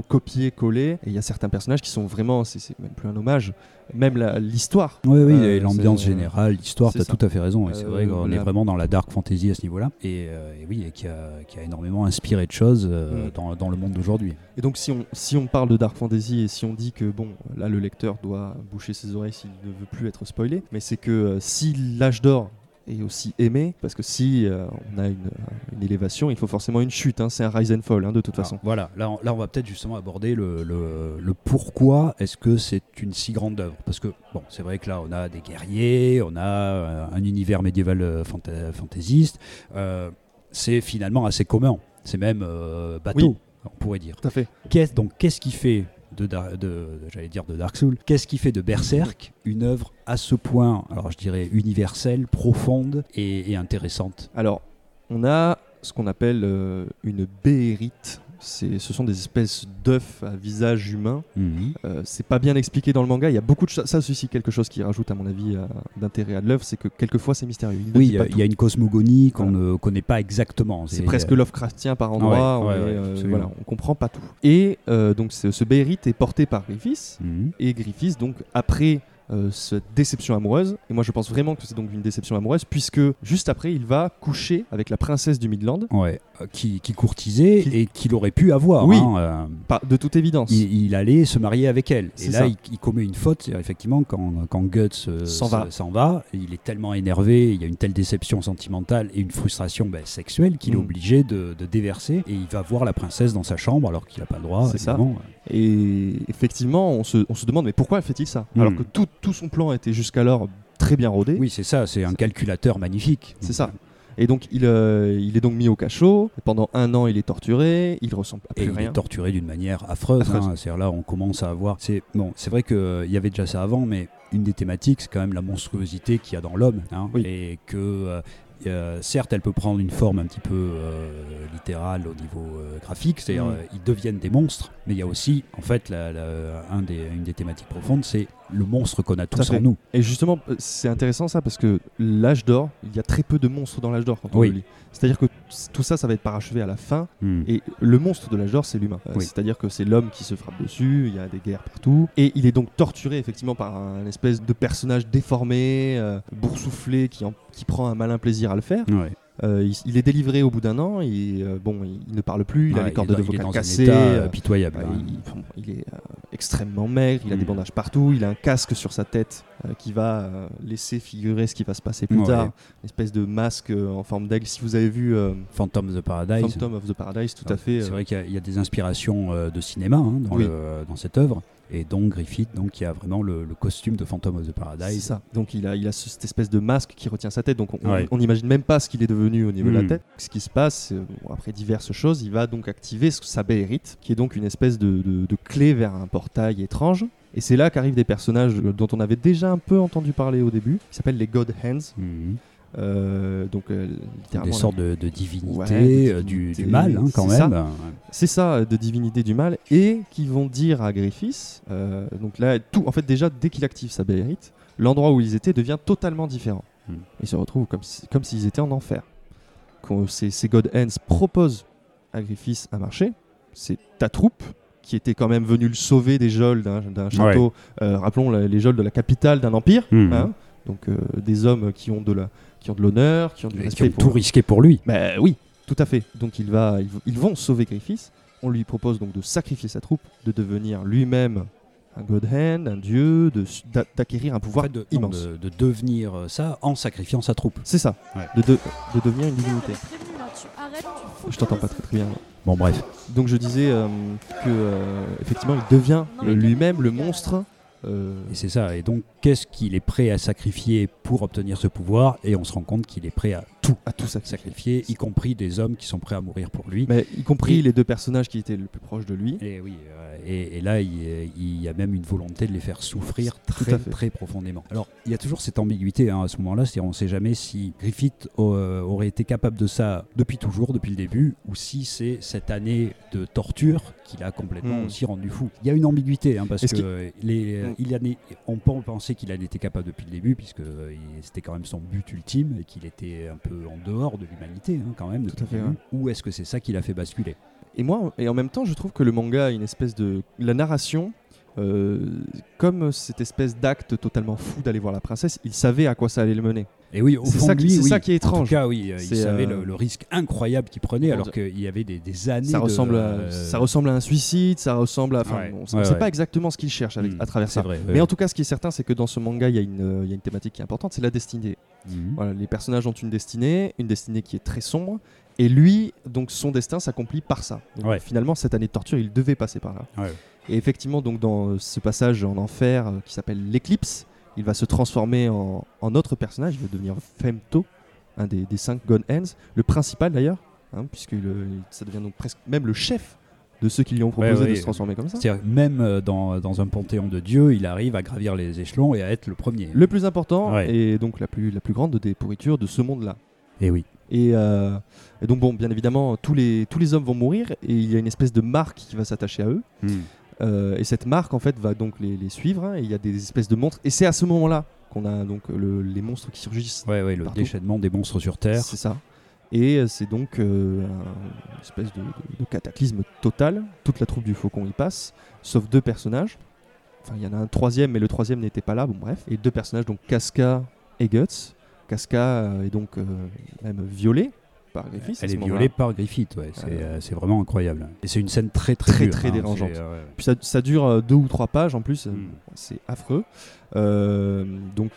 Speaker 2: copié, collé. Et il y a certains personnages qui sont vraiment, c'est même plus un hommage, même l'histoire.
Speaker 1: Oui, oui, l'ambiance générale, l'histoire, tu as tout à fait raison. c'est vrai qu'on est vraiment dans la dark fantasy à ce niveau-là. Et, oui, et qui, a, qui, a, énormément inspiré de choses mm. dans, dans, le monde d'aujourd'hui.
Speaker 2: Et donc si on, si on parle de dark fantasy et si on dit que, bon, là le lecteur doit boucher ses oreilles s'il ne veut plus être spoilé, mais c'est que si l'âge d'or et aussi aimé, parce que si euh, on a une, une, élévation, il faut forcément une chute, hein, c'est un rise and fall hein, de toute façon.
Speaker 1: Voilà, là on, là on va peut-être justement aborder le, le, le pourquoi est-ce que c'est une si grande œuvre, parce que bon, c'est vrai que là on a des guerriers, on a euh, un univers médiéval euh, fantaisiste, c'est finalement assez commun, c'est même bateau, on pourrait dire.
Speaker 2: Tout à fait.
Speaker 1: Qu'est, donc qu'est-ce qui fait de, j'allais dire de Dark Souls. Qu'est-ce qui fait de Berserk une œuvre à ce point, alors je dirais universelle, profonde et, intéressante?
Speaker 2: Alors, on a ce qu'on appelle euh, une béérite. Ce sont des espèces d'œufs à visage humain.
Speaker 1: Mhm.
Speaker 2: Euh, c'est pas bien expliqué dans le manga. Il y a beaucoup de. Ça, c'est aussi quelque chose qui rajoute, à mon avis, euh, d'intérêt à l'œuvre, c'est que quelquefois c'est mystérieux. Il
Speaker 1: Oui, il y, a- y une cosmogonie qu'on ne connaît pas exactement.
Speaker 2: C'est presque Lovecraftien par endroit.
Speaker 1: Ouais,
Speaker 2: euh, voilà, on comprend pas tout. Et euh, donc ce, ce est porté par Griffiths.
Speaker 1: Mhm.
Speaker 2: Et Griffiths, donc après euh, cette déception amoureuse, et moi je pense vraiment que c'est donc une déception amoureuse, puisque juste après il va coucher avec la princesse du Midland,
Speaker 1: Ouais, euh, qui, qui courtisait
Speaker 2: Qui-
Speaker 1: et qu'il aurait pu avoir.
Speaker 2: Oui.
Speaker 1: hein, euh,
Speaker 2: pas de toute évidence.
Speaker 1: il, il allait se marier avec elle. Et là, il, il commet une faute. Effectivement, quand, quand Guts euh,
Speaker 2: S'en
Speaker 1: se-
Speaker 2: va.
Speaker 1: il est tellement énervé, il y a une telle déception sentimentale et une frustration ben, sexuelle qu'il est
Speaker 2: Mm.
Speaker 1: obligé de, de déverser. Et il va voir la princesse dans sa chambre alors qu'il n'a pas le droit.
Speaker 2: C'est ça. Et effectivement, on se, on se demande mais pourquoi fait-il ça?
Speaker 1: Hmm.
Speaker 2: Alors que tout, tout son plan était jusqu'alors très bien rodé.
Speaker 1: Oui, c'est ça, c'est un calculateur magnifique.
Speaker 2: C'est ça. Et donc il, euh, il est donc mis au cachot. Et pendant un an, il est torturé. Il ressemble à
Speaker 1: Et
Speaker 2: plus
Speaker 1: il
Speaker 2: rien.
Speaker 1: est torturé d'une manière affreuse.
Speaker 2: Affreuse.
Speaker 1: hein. C'est-à-dire là, on commence à avoir. C'est bon, c'est vrai qu'il y avait déjà ça avant, mais une des thématiques, c'est quand même la monstruosité qu'il y a dans l'homme, hein,
Speaker 2: Oui.
Speaker 1: et que euh, euh, certes, elle peut prendre une forme un petit peu euh, littérale au niveau euh, graphique, c'est-à-dire
Speaker 2: Mm.
Speaker 1: euh, ils deviennent des monstres, mais il y a aussi, en fait, la- la- un des, une des thématiques profondes, c'est le monstre qu'on a tous en nous.
Speaker 2: Et justement, euh, c'est intéressant ça parce que l'âge d'or, il y a très peu de monstres dans l'âge d'or quand on
Speaker 1: Oui.
Speaker 2: le lit. C'est-à-dire que tout ça, ça va être parachevé à la fin.
Speaker 1: Mm.
Speaker 2: Et le monstre de l'âge d'or, c'est l'humain. Euh,
Speaker 1: Oui.
Speaker 2: C'est-à-dire que c'est l'homme qui se frappe dessus, il y a des guerres partout. Et il est donc torturé effectivement par un espèce de personnage déformé, euh, boursouflé, qui, en- qui prend un malin plaisir à le faire.
Speaker 1: Ouais.
Speaker 2: Euh, il, il est délivré au bout d'un an, et euh, bon, il, il ne parle plus, il a les cordes de vocal cassées. euh,
Speaker 1: pitoyable.
Speaker 2: bah,
Speaker 1: hein.
Speaker 2: il, est extrêmement maigre, il a des
Speaker 1: Mm.
Speaker 2: bandages partout, il a un casque sur sa tête qui va laisser figurer ce qui va se passer plus
Speaker 1: Ouais.
Speaker 2: tard. Une espèce de masque en forme d'aigle. Si vous avez vu
Speaker 1: Phantom of the Paradise.
Speaker 2: Phantom of the Paradise, tout à fait.
Speaker 1: C'est vrai qu'il y a- il y, a des inspirations de cinéma hein, dans,
Speaker 2: Oui.
Speaker 1: le- dans cette œuvre. Et donc Griffith, donc, qui a vraiment le, le costume de Phantom of the
Speaker 2: c'est
Speaker 1: Paradise.
Speaker 2: ça. Donc il a, il a ce- cette espèce de masque qui retient sa tête. Donc on-
Speaker 1: Ouais.
Speaker 2: n'imagine même pas ce qu'il est devenu au niveau de la tête. Ce qui se passe, euh, bon, après diverses choses, il va donc activer sa Béérite, qui est donc une espèce de, de- de clé vers un portail étrange. Et c'est là qu'arrivent des personnages euh, dont on avait déjà un peu entendu parler au début, qui s'appellent les God Hands.
Speaker 1: Mhm.
Speaker 2: Euh, donc euh, littéralement,
Speaker 1: Des sortes de, de
Speaker 2: Ouais, de
Speaker 1: euh, du, mal hein, quand même.
Speaker 2: C'est ça, euh, de divinité du mal, et qui vont dire à Griffiths, euh, donc là, tout, en fait, déjà, dès qu'il active sa Béérite, l'endroit où ils étaient devient totalement différent.
Speaker 1: Hmm.
Speaker 2: Ils se retrouvent comme si- comme s'ils étaient en enfer. Quand ces, ces God Hands proposent à Griffiths un marché, c'est ta troupe qui était quand même venue le sauver des geôles d'un château, euh, rappelons la- les geôles de la capitale d'un empire,
Speaker 1: Mhm.
Speaker 2: hein. donc euh, des hommes qui ont de la- qui ont de l'honneur, qui ont du
Speaker 1: Et qui
Speaker 2: respect
Speaker 1: ont
Speaker 2: pour
Speaker 1: tout risqué pour lui.
Speaker 2: bah oui, tout à fait. Donc il va, ils, ils vont sauver Griffiths. On lui propose donc de sacrifier sa troupe, de devenir lui-même un God Hand, un dieu, d'acquérir un
Speaker 1: En
Speaker 2: pouvoir
Speaker 1: fait, de, non,
Speaker 2: immense.
Speaker 1: de, de devenir euh, ça en sacrifiant sa troupe.
Speaker 2: C'est ça,
Speaker 1: Ouais.
Speaker 2: de, de- de devenir une divinité. Je t'entends pas très très bien.
Speaker 1: Bon, bref.
Speaker 2: Donc je disais euh, que euh, effectivement il devient lui-même le monstre. Euh,
Speaker 1: Et c'est ça. Et donc, qu'est-ce qu'il est prêt à sacrifier pour obtenir ce pouvoir? Et on se rend compte qu'il est prêt à tout
Speaker 2: à tout sacrifier.
Speaker 1: y compris des hommes qui sont prêts à mourir pour lui.
Speaker 2: Mais y compris
Speaker 1: Et-
Speaker 2: les deux personnages qui étaient le plus proches de lui.
Speaker 1: Et oui, euh, et, et là, il, il y a même une volonté de les faire souffrir très, très profondément. Alors, il y a toujours cette ambiguïté hein, à ce moment-là, c'est-à-dire on ne sait jamais si Griffith euh, aurait été capable de ça depuis toujours, depuis le début, ou si c'est cette année de torture qui l'a complètement
Speaker 2: Hmm.
Speaker 1: aussi rendu fou. Il y a une ambiguïté, hein, parce que les, euh,
Speaker 2: Hmm.
Speaker 1: il est- on peut penser qu'il en était capable depuis le début, puisque euh, c'était quand même son but ultime, et qu'il était un peu en dehors de l'humanité, hein, quand même.
Speaker 2: Tout à fait.
Speaker 1: Ou est-ce que c'est ça qui l'a fait basculer?
Speaker 2: Et moi, et en même temps, je trouve que le manga a une espèce de. La narration, euh, comme cette espèce d'acte totalement fou d'aller voir la princesse, il savait à quoi ça allait le mener.
Speaker 1: Et oui,
Speaker 2: C'est ça
Speaker 1: de
Speaker 2: qui-
Speaker 1: lui,
Speaker 2: c'est
Speaker 1: oui.
Speaker 2: ça qui est
Speaker 1: En
Speaker 2: étrange.
Speaker 1: tout cas, oui, euh, il savait
Speaker 2: euh,
Speaker 1: le, le risque incroyable qu'il prenait, alors
Speaker 2: de-
Speaker 1: qu'il y avait des, des années.
Speaker 2: Ça
Speaker 1: de,
Speaker 2: ressemble, à,
Speaker 1: euh,
Speaker 2: ça ressemble à un suicide, ça ressemble à. Enfin,
Speaker 1: Ouais,
Speaker 2: on ne
Speaker 1: ouais,
Speaker 2: sait
Speaker 1: ouais.
Speaker 2: pas exactement ce qu'il cherche avec, à travers
Speaker 1: c'est
Speaker 2: ça.
Speaker 1: vrai,
Speaker 2: Mais en tout cas, ce qui est certain, c'est que dans ce manga, il y, a une, il y a une thématique qui est importante, c'est la destinée.
Speaker 1: Mhm.
Speaker 2: Voilà, les personnages ont une destinée, une destinée qui est très sombre, et lui, donc son destin s'accomplit par ça. Donc,
Speaker 1: Ouais.
Speaker 2: Finalement, cette année de torture, il devait passer par là.
Speaker 1: Ouais.
Speaker 2: Et effectivement, donc dans ce passage en enfer euh, qui s'appelle l'éclipse, il va se transformer en, en autre personnage, il va devenir Femto, un des, des cinq God Hands, le principal d'ailleurs, hein, puisque le- ça devient donc presque même le chef de ceux qui lui ont proposé
Speaker 1: Ouais, ouais,
Speaker 2: de se transformer comme ça.
Speaker 1: C'est-à-dire, même euh, dans, dans un panthéon de dieux, il arrive à gravir les échelons et à être le premier.
Speaker 2: Le plus important
Speaker 1: Ouais.
Speaker 2: et donc la plus, la plus grande des pourritures de ce monde-là.
Speaker 1: Et oui.
Speaker 2: Et, euh, et donc bon, bien évidemment, tous les, tous les hommes vont mourir et il y a une espèce de marque qui va s'attacher à eux.
Speaker 1: Hmm.
Speaker 2: Euh, et cette marque en fait va donc les, les suivre hein, et il y a des espèces de monstres. Et c'est à ce moment-là qu'on a donc le- les monstres qui surgissent.
Speaker 1: Ouais, ouais, le
Speaker 2: Partout.
Speaker 1: déchaînement des monstres sur Terre.
Speaker 2: C'est ça. Et euh, c'est donc euh, un- une espèce de, de- de cataclysme total. Toute la troupe du faucon y passe, sauf deux personnages. Enfin, il y en a un troisième, mais le troisième n'était pas là. Bon, bref. Et deux personnages, donc Casca et Guts. Casca euh, est donc euh, même violée par
Speaker 1: Elle est violée par Griffith, ouais. C'est
Speaker 2: Euh,
Speaker 1: c'est vraiment incroyable. Et c'est une scène très très
Speaker 2: Très,
Speaker 1: dure,
Speaker 2: très
Speaker 1: hein.
Speaker 2: dérangeante.
Speaker 1: Euh, ouais.
Speaker 2: Puis ça, ça dure euh, deux ou trois pages en plus, euh,
Speaker 1: Mm.
Speaker 2: c'est affreux. Euh, donc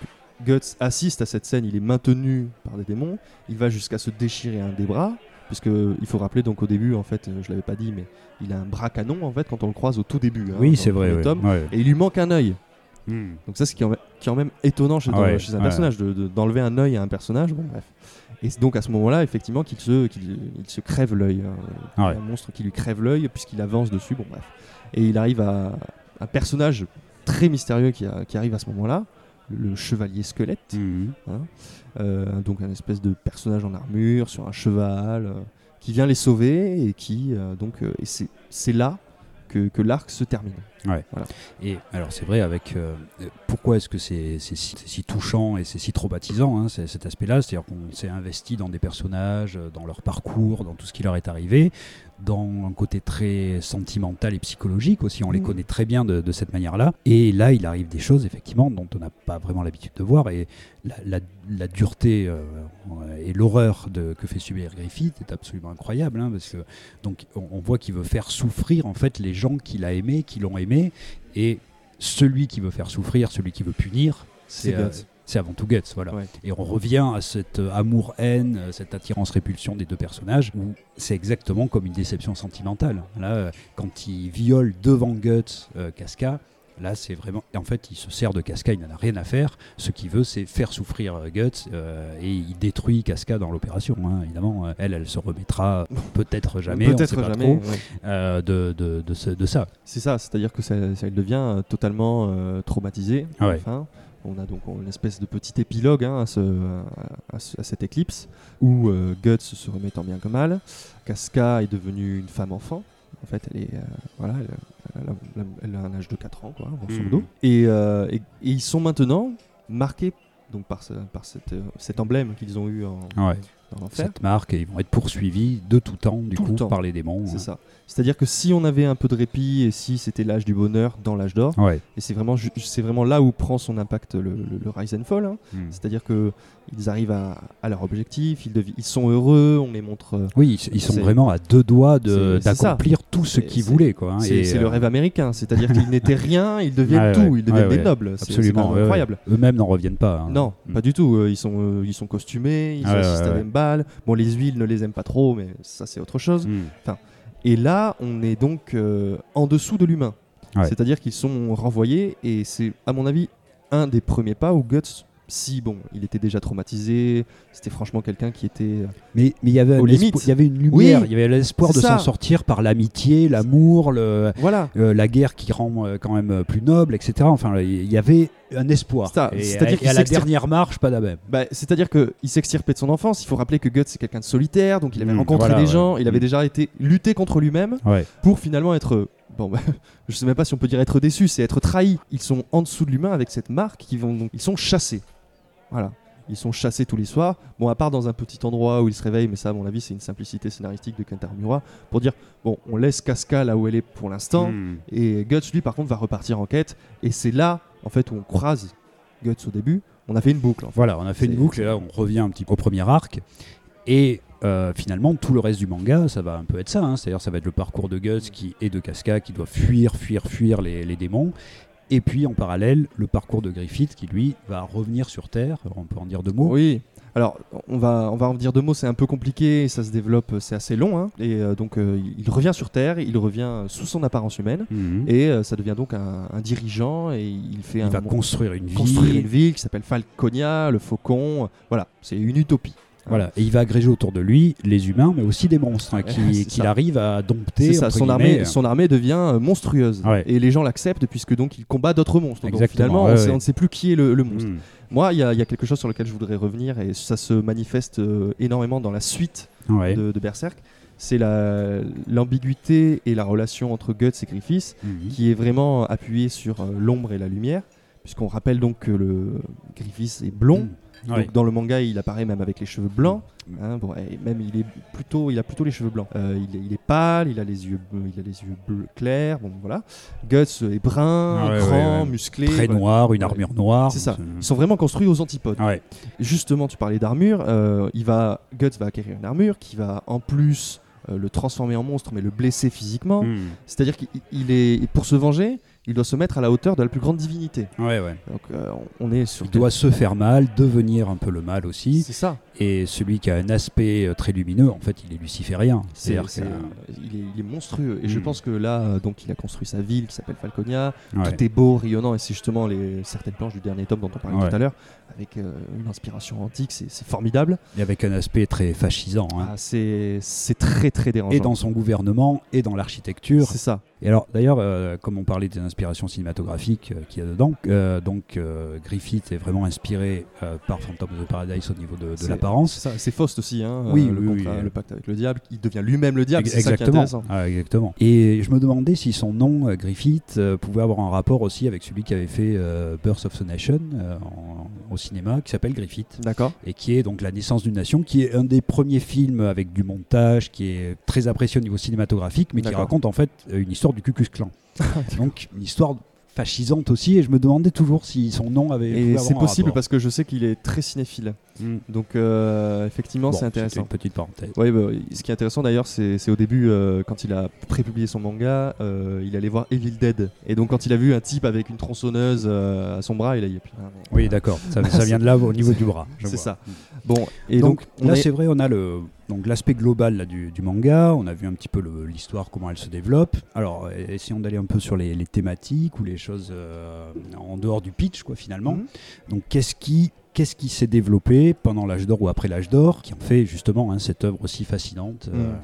Speaker 2: Guts assiste à cette scène, il est maintenu par des démons, il va jusqu'à se déchirer un des bras, puisque il faut rappeler donc au début en fait, je l'avais pas dit, mais il a un bras canon en fait quand on le croise au tout début. hein,
Speaker 1: Oui, c'est vrai. ouais.
Speaker 2: tome.
Speaker 1: Ouais.
Speaker 2: Et il lui manque un œil.
Speaker 1: Hmm.
Speaker 2: Donc ça, c'est qui est quand même étonnant chez,
Speaker 1: Ah
Speaker 2: chez un
Speaker 1: ouais.
Speaker 2: personnage, de- de- d'enlever un œil à un personnage. Bon bref. Et c'est donc à ce moment-là, effectivement, qu'il se, il se crève l'œil. hein.
Speaker 1: Ah ouais.
Speaker 2: Un monstre qui lui crève l'œil puisqu'il avance dessus. Bon bref. Et il arrive à un personnage très mystérieux qui, a- qui arrive à ce moment-là, le chevalier squelette.
Speaker 1: Mhm.
Speaker 2: Euh, donc un espèce de personnage en armure sur un cheval euh, qui vient les sauver et qui euh, donc et c'est là que, que l'arc se termine.
Speaker 1: Et alors c'est vrai avec euh, pourquoi est-ce que c'est si, touchant et c'est si traumatisant hein, cet aspect-là, c'est-à-dire qu'on s'est investi dans des personnages, euh, dans leur parcours, dans tout ce qui leur est arrivé, dans un côté très sentimental et psychologique aussi. On les
Speaker 2: Mhm.
Speaker 1: connaît très bien de, de cette manière-là. Et là, il arrive des choses effectivement dont on n'a pas vraiment l'habitude de voir et la, la- la dureté euh, et l'horreur que fait subir Griffith est absolument incroyable hein, parce que donc on, on voit qu'il veut faire souffrir en fait les gens qu'il a aimés, qui l'ont aimé et celui qui veut faire souffrir, celui qui veut punir, c'est
Speaker 2: C'est
Speaker 1: avant tout Guts, voilà.
Speaker 2: Ouais.
Speaker 1: Et on revient à cet euh, amour-haine, euh, cette attirance-répulsion des deux personnages, où c'est exactement comme une déception sentimentale. Là, euh, quand il viole devant Guts euh, Casca, là c'est vraiment... En fait, il se sert de Casca, il n'en a rien à faire. Ce qu'il veut, c'est faire souffrir Guts, euh, et il détruit Casca dans l'opération. hein, évidemment, elle, elle se remettra <laughs> peut-être jamais,
Speaker 2: Peut-être jamais.
Speaker 1: trop,
Speaker 2: ouais.
Speaker 1: euh, de, de, de ce- de ça.
Speaker 2: C'est ça, c'est-à-dire que ça, ça- devient totalement euh, traumatisé. la
Speaker 1: Ouais.
Speaker 2: fin. On a donc une espèce de petit épilogue hein, à, ce- à- à ce- à cette éclipse où euh, Guts se remet tant bien que mal. Casca est devenue une femme enfant. En fait, elle est euh, voilà, elle, elle a, elle a un âge de 4 ans, quoi, grosso. Et, euh, et- et ils sont maintenant marqués donc par, ce- par cette, cet emblème qu'ils ont eu en,
Speaker 1: Ouais. Cette marque, et ils vont être poursuivis de tout temps, du
Speaker 2: Tout
Speaker 1: coup,
Speaker 2: temps.
Speaker 1: par les démons.
Speaker 2: C'est
Speaker 1: hein.
Speaker 2: ça. C'est-à-dire que si on avait un peu de répit et si c'était l'âge du bonheur dans l'âge d'or,
Speaker 1: Ouais.
Speaker 2: et c'est vraiment, ju- c'est vraiment là où prend son impact le, le- le Rise and Fall. hein.
Speaker 1: Hmm.
Speaker 2: C'est-à-dire que ils arrivent à, à leur objectif, ils, sont heureux, on les montre. euh,
Speaker 1: Oui, ils, ils sont vraiment à deux doigts de- d'accomplir tout ce qu'ils voulaient. Hein,
Speaker 2: c'est le
Speaker 1: euh,
Speaker 2: rêve américain, c'est-à-dire qu'ils <laughs> n'étaient rien, ils deviennent tout,
Speaker 1: ouais,
Speaker 2: ils deviennent
Speaker 1: ouais,
Speaker 2: des nobles.
Speaker 1: Absolument.
Speaker 2: incroyable.
Speaker 1: Eux-mêmes n'en reviennent pas. hein.
Speaker 2: Non,
Speaker 1: Hmm.
Speaker 2: pas du tout. Ils sont, euh, ils sont costumés, ils assistent
Speaker 1: ouais,
Speaker 2: à
Speaker 1: ouais.
Speaker 2: des balles. Bon, les huiles ne les aiment pas trop, mais ça c'est autre chose.
Speaker 1: Hmm.
Speaker 2: Et là, on est donc euh, en dessous de l'humain. C'est-à-dire qu'ils sont renvoyés et c'est, à mon avis, un des premiers pas où Guts, si bon, il était déjà traumatisé, c'était franchement quelqu'un qui était. euh,
Speaker 1: Mais mais il y avait un
Speaker 2: Aux
Speaker 1: espo-
Speaker 2: limites.
Speaker 1: il y avait une lumière,
Speaker 2: Oui,
Speaker 1: il y avait l'espoir de s'en sortir par l'amitié, l'amour, le,
Speaker 2: Voilà.
Speaker 1: euh, la guerre qui rend euh, quand même plus noble, etc. Enfin, il y avait un espoir.
Speaker 2: C'est-à-dire
Speaker 1: et
Speaker 2: qu'il
Speaker 1: à la dernière marche, pas.
Speaker 2: Bah, c'est-à-dire qu'il s'extirpait de son enfance. Il faut rappeler que Guts, c'est quelqu'un de solitaire, donc il avait
Speaker 1: Mm,
Speaker 2: rencontré
Speaker 1: voilà,
Speaker 2: des
Speaker 1: ouais.
Speaker 2: gens, il avait
Speaker 1: Mm.
Speaker 2: déjà été lutté contre lui-même
Speaker 1: Ouais.
Speaker 2: pour finalement être. Bon, bah, <laughs> je sais même pas si on peut dire être déçu, c'est être trahi. Ils sont en dessous de l'humain avec cette marque, qui vont donc, ils sont chassés. Voilà. Ils sont chassés tous les soirs. Bon, à part dans un petit endroit où ils se réveillent, mais ça, à mon avis, c'est une simplicité scénaristique de Kentaro Miura pour dire bon, on laisse Casca là où elle est pour l'instant,
Speaker 1: Hmm.
Speaker 2: et Guts, lui, par contre, va repartir en quête. Et c'est là, en fait, où on croise Guts au début. On a fait une boucle. En fait.
Speaker 1: Voilà, on a fait une boucle et là on revient un petit peu au premier arc. Et euh, finalement, tout le reste du manga, ça va un peu être ça. hein. C'est-à-dire, ça va être le parcours de Guts qui, et de Casca qui doit fuir, fuir, fuir les, les démons. Et puis en parallèle, le parcours de Griffith qui lui va revenir sur Terre. On peut en dire deux mots.
Speaker 2: Oui. Alors, on va, on va en dire deux mots, c'est un peu compliqué, ça se développe, c'est assez long. hein. Et euh, donc, euh, il revient sur Terre, il revient sous son apparence humaine,
Speaker 1: Mhm.
Speaker 2: et euh, ça devient donc un, un dirigeant, et il fait
Speaker 1: il
Speaker 2: un
Speaker 1: va construire une ville.
Speaker 2: construire une ville qui s'appelle Falconia, le Faucon. Voilà, c'est une utopie.
Speaker 1: Voilà, et il va agréger autour de lui les humains, mais aussi des monstres hein, <laughs> qui- qu'il arrive à dompter.
Speaker 2: Ça, son armée, son armée devient euh, monstrueuse.
Speaker 1: Ouais.
Speaker 2: Et les gens l'acceptent puisque donc il combat d'autres monstres. Donc finalement,
Speaker 1: ouais,
Speaker 2: on,
Speaker 1: ouais.
Speaker 2: ne sait plus qui est le, le monstre.
Speaker 1: Mm.
Speaker 2: Moi, il y, a- il y a quelque chose sur lequel je voudrais revenir et ça se manifeste euh, énormément dans la suite de, de Berserk. C'est la- l'ambiguïté et la relation entre Guts et Griffiths
Speaker 1: Mhm.
Speaker 2: qui est vraiment appuyée sur euh, l'ombre et la lumière. Puisqu'on rappelle donc que le Griffiths est blond.
Speaker 1: Mm.
Speaker 2: Donc, dans le manga, il apparaît même avec les cheveux blancs.
Speaker 1: Mm.
Speaker 2: hein, bon, et même il est plutôt, il a plutôt les cheveux blancs. Euh, il, est, il est pâle, il a les yeux, bleus- il a les yeux bleus clairs. Bon, voilà. Guts est brun,
Speaker 1: Ah ouais,
Speaker 2: grand,
Speaker 1: ouais, ouais.
Speaker 2: musclé.
Speaker 1: Très
Speaker 2: voilà.
Speaker 1: noir, une armure noire.
Speaker 2: C'est ça. Ils sont vraiment construits aux antipodes. Justement, tu parlais d'armure. euh, il va, Guts va acquérir une armure qui va en plus euh, le transformer en monstre, mais le blesser physiquement.
Speaker 1: Mm.
Speaker 2: C'est-à-dire qu'il il est, pour se venger, il doit se mettre à la hauteur de la plus grande divinité.
Speaker 1: Ouais, ouais.
Speaker 2: Donc, euh, on on est sur.
Speaker 1: Il doit se faire mal, devenir un peu le mal aussi.
Speaker 2: C'est ça.
Speaker 1: Et celui qui a un aspect euh, très lumineux, en fait, il est luciférien.
Speaker 2: C'est, c'est-
Speaker 1: que-
Speaker 2: il, est, il est monstrueux. Et je
Speaker 1: Mm.
Speaker 2: pense que là, euh, donc, il a construit sa ville qui s'appelle Falconia.
Speaker 1: Ouais.
Speaker 2: Tout est beau, rayonnant, et c'est justement les, certaines planches du dernier tome dont on parlait
Speaker 1: Ouais.
Speaker 2: tout à l'heure, avec euh, une inspiration antique. C'est, c'est formidable.
Speaker 1: Et avec un aspect très fascisant. hein.
Speaker 2: Ah, c'est, c'est très très dérangeant.
Speaker 1: Et dans son gouvernement, et dans l'architecture.
Speaker 2: C'est ça.
Speaker 1: Et alors, d'ailleurs, euh, comme on parlait des inspirations cinématographiques euh, qu'il y a dedans, donc Griffith est vraiment inspiré par Phantom of the Paradise au niveau de, de
Speaker 2: C'est-
Speaker 1: l'apparence.
Speaker 2: C'est Faust aussi, hein,
Speaker 1: Oui,
Speaker 2: euh, le,
Speaker 1: oui,
Speaker 2: contrat-
Speaker 1: oui.
Speaker 2: le pacte avec le diable. Il devient lui-même le diable.
Speaker 1: Ex-
Speaker 2: C'est ça qui est
Speaker 1: exactement.
Speaker 2: intéressant.
Speaker 1: Ah, exactement. Et je me demandais si son nom, euh, Griffith, euh, pouvait avoir un rapport aussi avec celui qui avait fait Birth of the Nation en- au cinéma, qui s'appelle Griffith.
Speaker 2: D'accord.
Speaker 1: et qui est donc La naissance d'une nation, qui est un des premiers films avec du montage, qui est très apprécié au niveau cinématographique, mais qui raconte en fait une histoire du Ku Klux Klan. <laughs> donc une histoire fascisante aussi, et je me demandais toujours si son nom avait.
Speaker 2: Et c'est possible
Speaker 1: rapport.
Speaker 2: parce que je sais qu'il est très cinéphile.
Speaker 1: Mm.
Speaker 2: Donc euh, effectivement,
Speaker 1: Bon,
Speaker 2: c'est intéressant.
Speaker 1: Une petite parenthèse.
Speaker 2: Ouais, bah, ce qui est intéressant d'ailleurs, c'est c'est au début, euh, quand il a prépublié son manga, euh, il allait voir Evil Dead. Et donc, quand il a vu un type avec une tronçonneuse euh, à son bras, il a dit
Speaker 1: Oui, d'accord. Ça, ça <laughs> vient de là au niveau du bras.
Speaker 2: C'est ça. Bon, et
Speaker 1: donc,
Speaker 2: donc, on
Speaker 1: là,
Speaker 2: est-
Speaker 1: c'est vrai, on a le donc l'aspect global là, du, du manga. On a vu un petit peu l'histoire, comment elle se développe. Alors, essayons d'aller un peu sur les, les thématiques ou les choses euh, en dehors du pitch, quoi, finalement.
Speaker 2: Mhm.
Speaker 1: Donc, qu'est-ce qui Qu'est-ce qui s'est développé pendant l'âge d'or ou après l'âge d'or qui en fait justement hein, cette œuvre aussi fascinante euh,
Speaker 2: Mhm.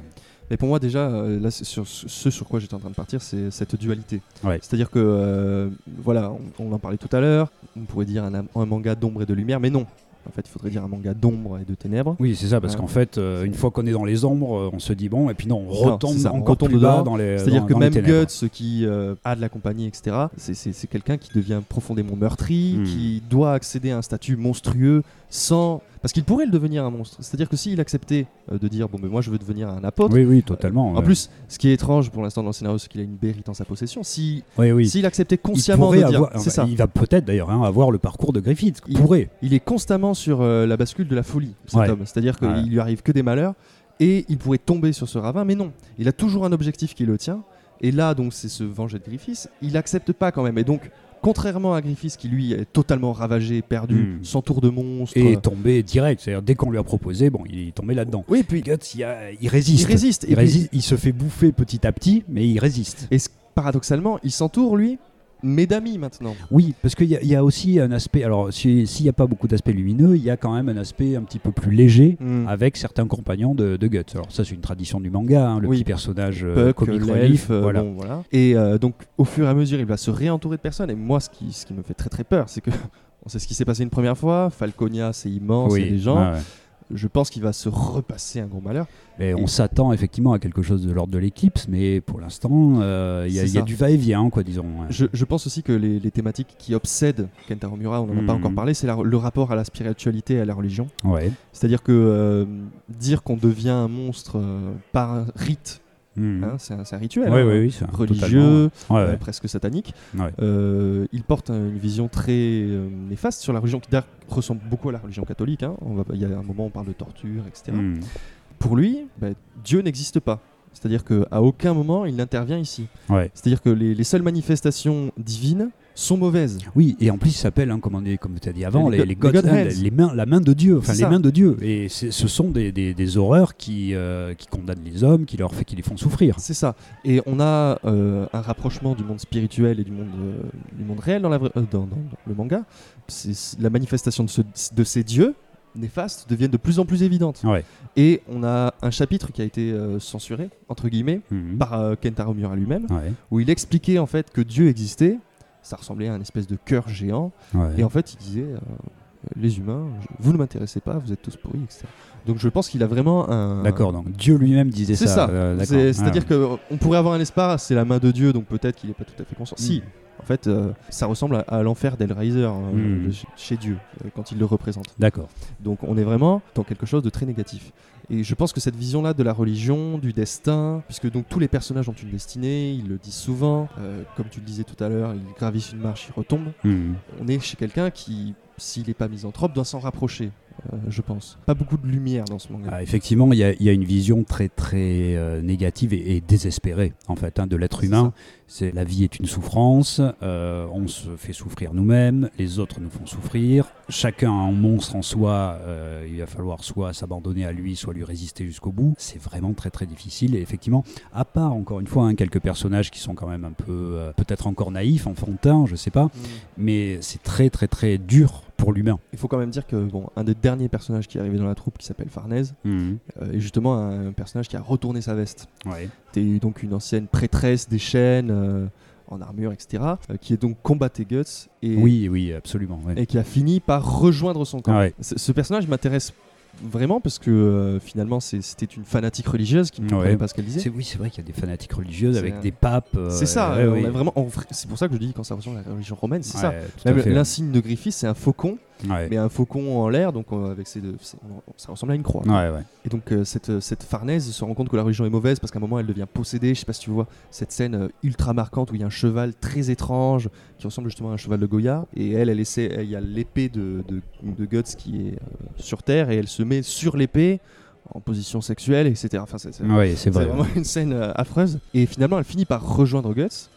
Speaker 2: Mais pour moi, déjà, euh, là, sur ce sur quoi j'étais en train de partir, c'est cette dualité.
Speaker 1: Ouais.
Speaker 2: C'est-à-dire que, euh, voilà, on, on en parlait tout à l'heure, on pourrait dire un, un manga d'ombre et de lumière, mais non. En fait, il faudrait dire un manga d'ombre et de ténèbres.
Speaker 1: Oui, c'est ça, parce
Speaker 2: Ouais.
Speaker 1: qu'en fait, euh, une fois qu'on est dans les ombres, euh, on se dit bon, et puis non, on retombe
Speaker 2: on
Speaker 1: plus bas dans les.
Speaker 2: C'est-à-dire que même. Guts, qui euh, a de la compagnie, etc., c'est- c'est c'est quelqu'un qui devient profondément meurtri,
Speaker 1: Hmm.
Speaker 2: qui doit accéder à un statut monstrueux sans. Parce qu'il pourrait le devenir un monstre. C'est-à-dire que s'il acceptait euh, de dire bon, ben moi je veux devenir un apôtre.
Speaker 1: Oui, oui, totalement.
Speaker 2: En
Speaker 1: ouais.
Speaker 2: plus, ce qui est étrange pour l'instant dans le scénario, c'est qu'il a une bérite en sa possession. Si,
Speaker 1: oui, oui.
Speaker 2: S'il acceptait
Speaker 1: il
Speaker 2: consciemment de dire, ça,
Speaker 1: il va peut-être d'ailleurs hein, avoir le parcours de Griffith.
Speaker 2: Il-
Speaker 1: pourrait.
Speaker 2: il est constamment sur euh, la bascule de la folie, cet
Speaker 1: Ouais.
Speaker 2: homme. C'est-à-dire qu'il
Speaker 1: Ouais.
Speaker 2: lui arrive que des malheurs et il pourrait tomber sur ce ravin, mais non. Il a toujours un objectif qui le tient. Et là, donc, c'est se venger de Griffiths. Il accepte pas quand même. Et donc, contrairement à Griffiths qui lui est totalement ravagé, perdu,
Speaker 1: Mm.
Speaker 2: sans tour de monstre.
Speaker 1: Et tombé direct. C'est-à-dire dès qu'on lui a proposé, bon, il est tombé là-dedans.
Speaker 2: Oui, puis
Speaker 1: Guts, il, y a- il résiste.
Speaker 2: il résiste.
Speaker 1: Il,
Speaker 2: et, puis-
Speaker 1: résiste, il se fait bouffer petit à petit, mais il résiste.
Speaker 2: et paradoxalement, il s'entoure lui, mais d'amis maintenant.
Speaker 1: Oui, parce qu'il y, y a aussi un aspect. Alors, si- s'il n'y a pas beaucoup d'aspects lumineux, il y a quand même un aspect un petit peu plus léger
Speaker 2: Mm.
Speaker 1: avec certains compagnons de, de Guts. Alors, ça, c'est une tradition du manga, hein, le
Speaker 2: Oui.
Speaker 1: petit personnage euh,
Speaker 2: l'elfe,
Speaker 1: relief.
Speaker 2: euh,
Speaker 1: voilà.
Speaker 2: bon, voilà. Et euh, donc, au fur et à mesure, il va se réentourer de personnes. Et moi, ce qui, ce qui me fait très très peur, c'est que <laughs> on sait ce qui s'est passé une première fois. Falconia, c'est immense, il y a des gens.
Speaker 1: ouais.
Speaker 2: Je pense qu'il va se repasser un gros malheur.
Speaker 1: Et on s'attend effectivement à quelque chose de l'ordre de l'éclipse, mais pour l'instant, euh, il y a- y, du va-et-vient, quoi, disons. ouais.
Speaker 2: Je, je pense aussi que les, les thématiques qui obsèdent Kentaro Miura, on n'en a pas
Speaker 1: Mhm.
Speaker 2: encore parlé, c'est le rapport à la spiritualité et à la religion.
Speaker 1: Ouais.
Speaker 2: C'est-à-dire que euh, dire qu'on devient un monstre euh, par un rite,
Speaker 1: Mhm.
Speaker 2: hein, c'est un, rituel
Speaker 1: Ouais,
Speaker 2: hein,
Speaker 1: ouais, oui,
Speaker 2: religieux,
Speaker 1: totalement, ouais.
Speaker 2: euh, presque satanique. Euh, il porte un- une vision très euh, néfaste sur la religion qui ressemble beaucoup à la religion catholique. hein. On va, il y a un moment où on parle de torture, etc.
Speaker 1: Mhm.
Speaker 2: Pour lui, bah, Dieu n'existe pas. C'est-à-dire qu'à aucun moment il n'intervient ici. C'est-à-dire que les, les seules manifestations divines sont mauvaises.
Speaker 1: Oui, et en plus, il s'appelle, hein, comme, comme tu as dit avant,
Speaker 2: Les
Speaker 1: les, les
Speaker 2: les
Speaker 1: gods,
Speaker 2: God hands.
Speaker 1: les mains, la main de Dieu, enfin les
Speaker 2: ça.
Speaker 1: mains de Dieu. Et ce sont des, des- des horreurs qui, euh, qui condamnent les hommes, qui leur fait, qui les font souffrir.
Speaker 2: C'est ça. Et on a euh, un rapprochement du monde spirituel et du monde, euh, du monde réel dans, la vraie- dans, dans- dans le manga. C'est la manifestation de, ce- de ces dieux néfastes deviennent de plus en plus évidentes.
Speaker 1: Ouais.
Speaker 2: Et on a un chapitre qui a été euh, censuré, entre guillemets,
Speaker 1: Mhm.
Speaker 2: par euh, Kentaro Miura lui-même,
Speaker 1: Ouais.
Speaker 2: où il expliquait en fait que Dieu existait. Ça ressemblait à un espèce de cœur géant.
Speaker 1: Ouais.
Speaker 2: Et en fait, il disait euh, les humains, vous ne m'intéressez pas, vous êtes tous pourris, etc. Donc je pense qu'il a vraiment un.
Speaker 1: D'accord, donc Dieu lui-même disait
Speaker 2: C'est
Speaker 1: ça.
Speaker 2: ça.
Speaker 1: euh, d'accord.
Speaker 2: C'est- C'est-à-dire
Speaker 1: Ah.
Speaker 2: qu'on pourrait avoir un espoir, c'est la main de Dieu, donc peut-être qu'il n'est pas tout à fait conscient.
Speaker 1: Mm.
Speaker 2: Si, en fait, euh, ça ressemble à, à l'enfer d'Hellraiser euh,
Speaker 1: Mm.
Speaker 2: de chez- Dieu, euh, quand il le représente.
Speaker 1: D'accord.
Speaker 2: Donc on est vraiment dans quelque chose de très négatif. Et je pense que cette vision-là de la religion, du destin, puisque donc tous les personnages ont une destinée, ils le disent souvent, euh, comme tu le disais tout à l'heure, ils gravissent une marche, ils retombent.
Speaker 1: Mhm.
Speaker 2: On est chez quelqu'un qui, s'il n'est pas misanthrope, doit s'en rapprocher, euh, je pense. Pas beaucoup de lumière dans ce manga.
Speaker 1: Ah, effectivement, il y, a- il y a une vision très très euh, négative et, et désespérée en fait hein, de l'être humain. C'est la vie est une souffrance, euh, on se fait souffrir nous-mêmes, les autres nous font souffrir. Chacun a un monstre en soi. euh, il va falloir soit s'abandonner à lui, soit lui résister jusqu'au bout. C'est vraiment très très difficile. Et effectivement, à part encore une fois hein, quelques personnages qui sont quand même un peu euh, peut-être encore naïfs, enfantins, je sais pas,
Speaker 2: Mm.
Speaker 1: mais c'est très très très dur pour l'humain.
Speaker 2: Il faut quand même dire que bon, un des derniers personnages qui est arrivé dans la troupe, qui s'appelle Farnèse, euh, est justement un personnage qui a retourné sa veste.
Speaker 1: Ouais.
Speaker 2: C'était donc une ancienne prêtresse des chaînes, euh, en armure, etc., euh, qui est donc combatté Guts et,
Speaker 1: Oui, oui, absolument. ouais.
Speaker 2: et qui a fini par rejoindre son camp.
Speaker 1: Ah ouais.
Speaker 2: Ce personnage m'intéresse vraiment parce que euh, finalement c'était une fanatique religieuse qui ne
Speaker 1: Ouais.
Speaker 2: comprenait pas ce qu'elle disait.
Speaker 1: Oui, c'est vrai qu'il y a des fanatiques religieuses avec
Speaker 2: un-
Speaker 1: des papes. euh,
Speaker 2: C'est ça,
Speaker 1: ouais,
Speaker 2: on vraiment, en vrai- c'est pour ça que je dis ressemble à la religion romaine, c'est ça. L'insigne de Griffith, c'est un faucon,
Speaker 1: Ouais.
Speaker 2: mais un faucon en l'air, donc euh, avec ses deux, ça ressemble à une croix.
Speaker 1: Ouais, ouais.
Speaker 2: Et donc euh, cette, cette Farnèse se rend compte que la religion est mauvaise parce qu'à un moment elle devient possédée. Je sais pas si tu vois cette scène euh, ultra marquante où il y a un cheval très étrange qui ressemble justement à un cheval de Goya. Et elle, elle essaie, il y a l'épée de, de, de Guts qui est euh, sur terre et elle se met sur l'épée en position sexuelle, etc. Enfin, c'est,
Speaker 1: vrai.
Speaker 2: vraiment une scène euh, affreuse. Et finalement, elle finit par rejoindre Guts.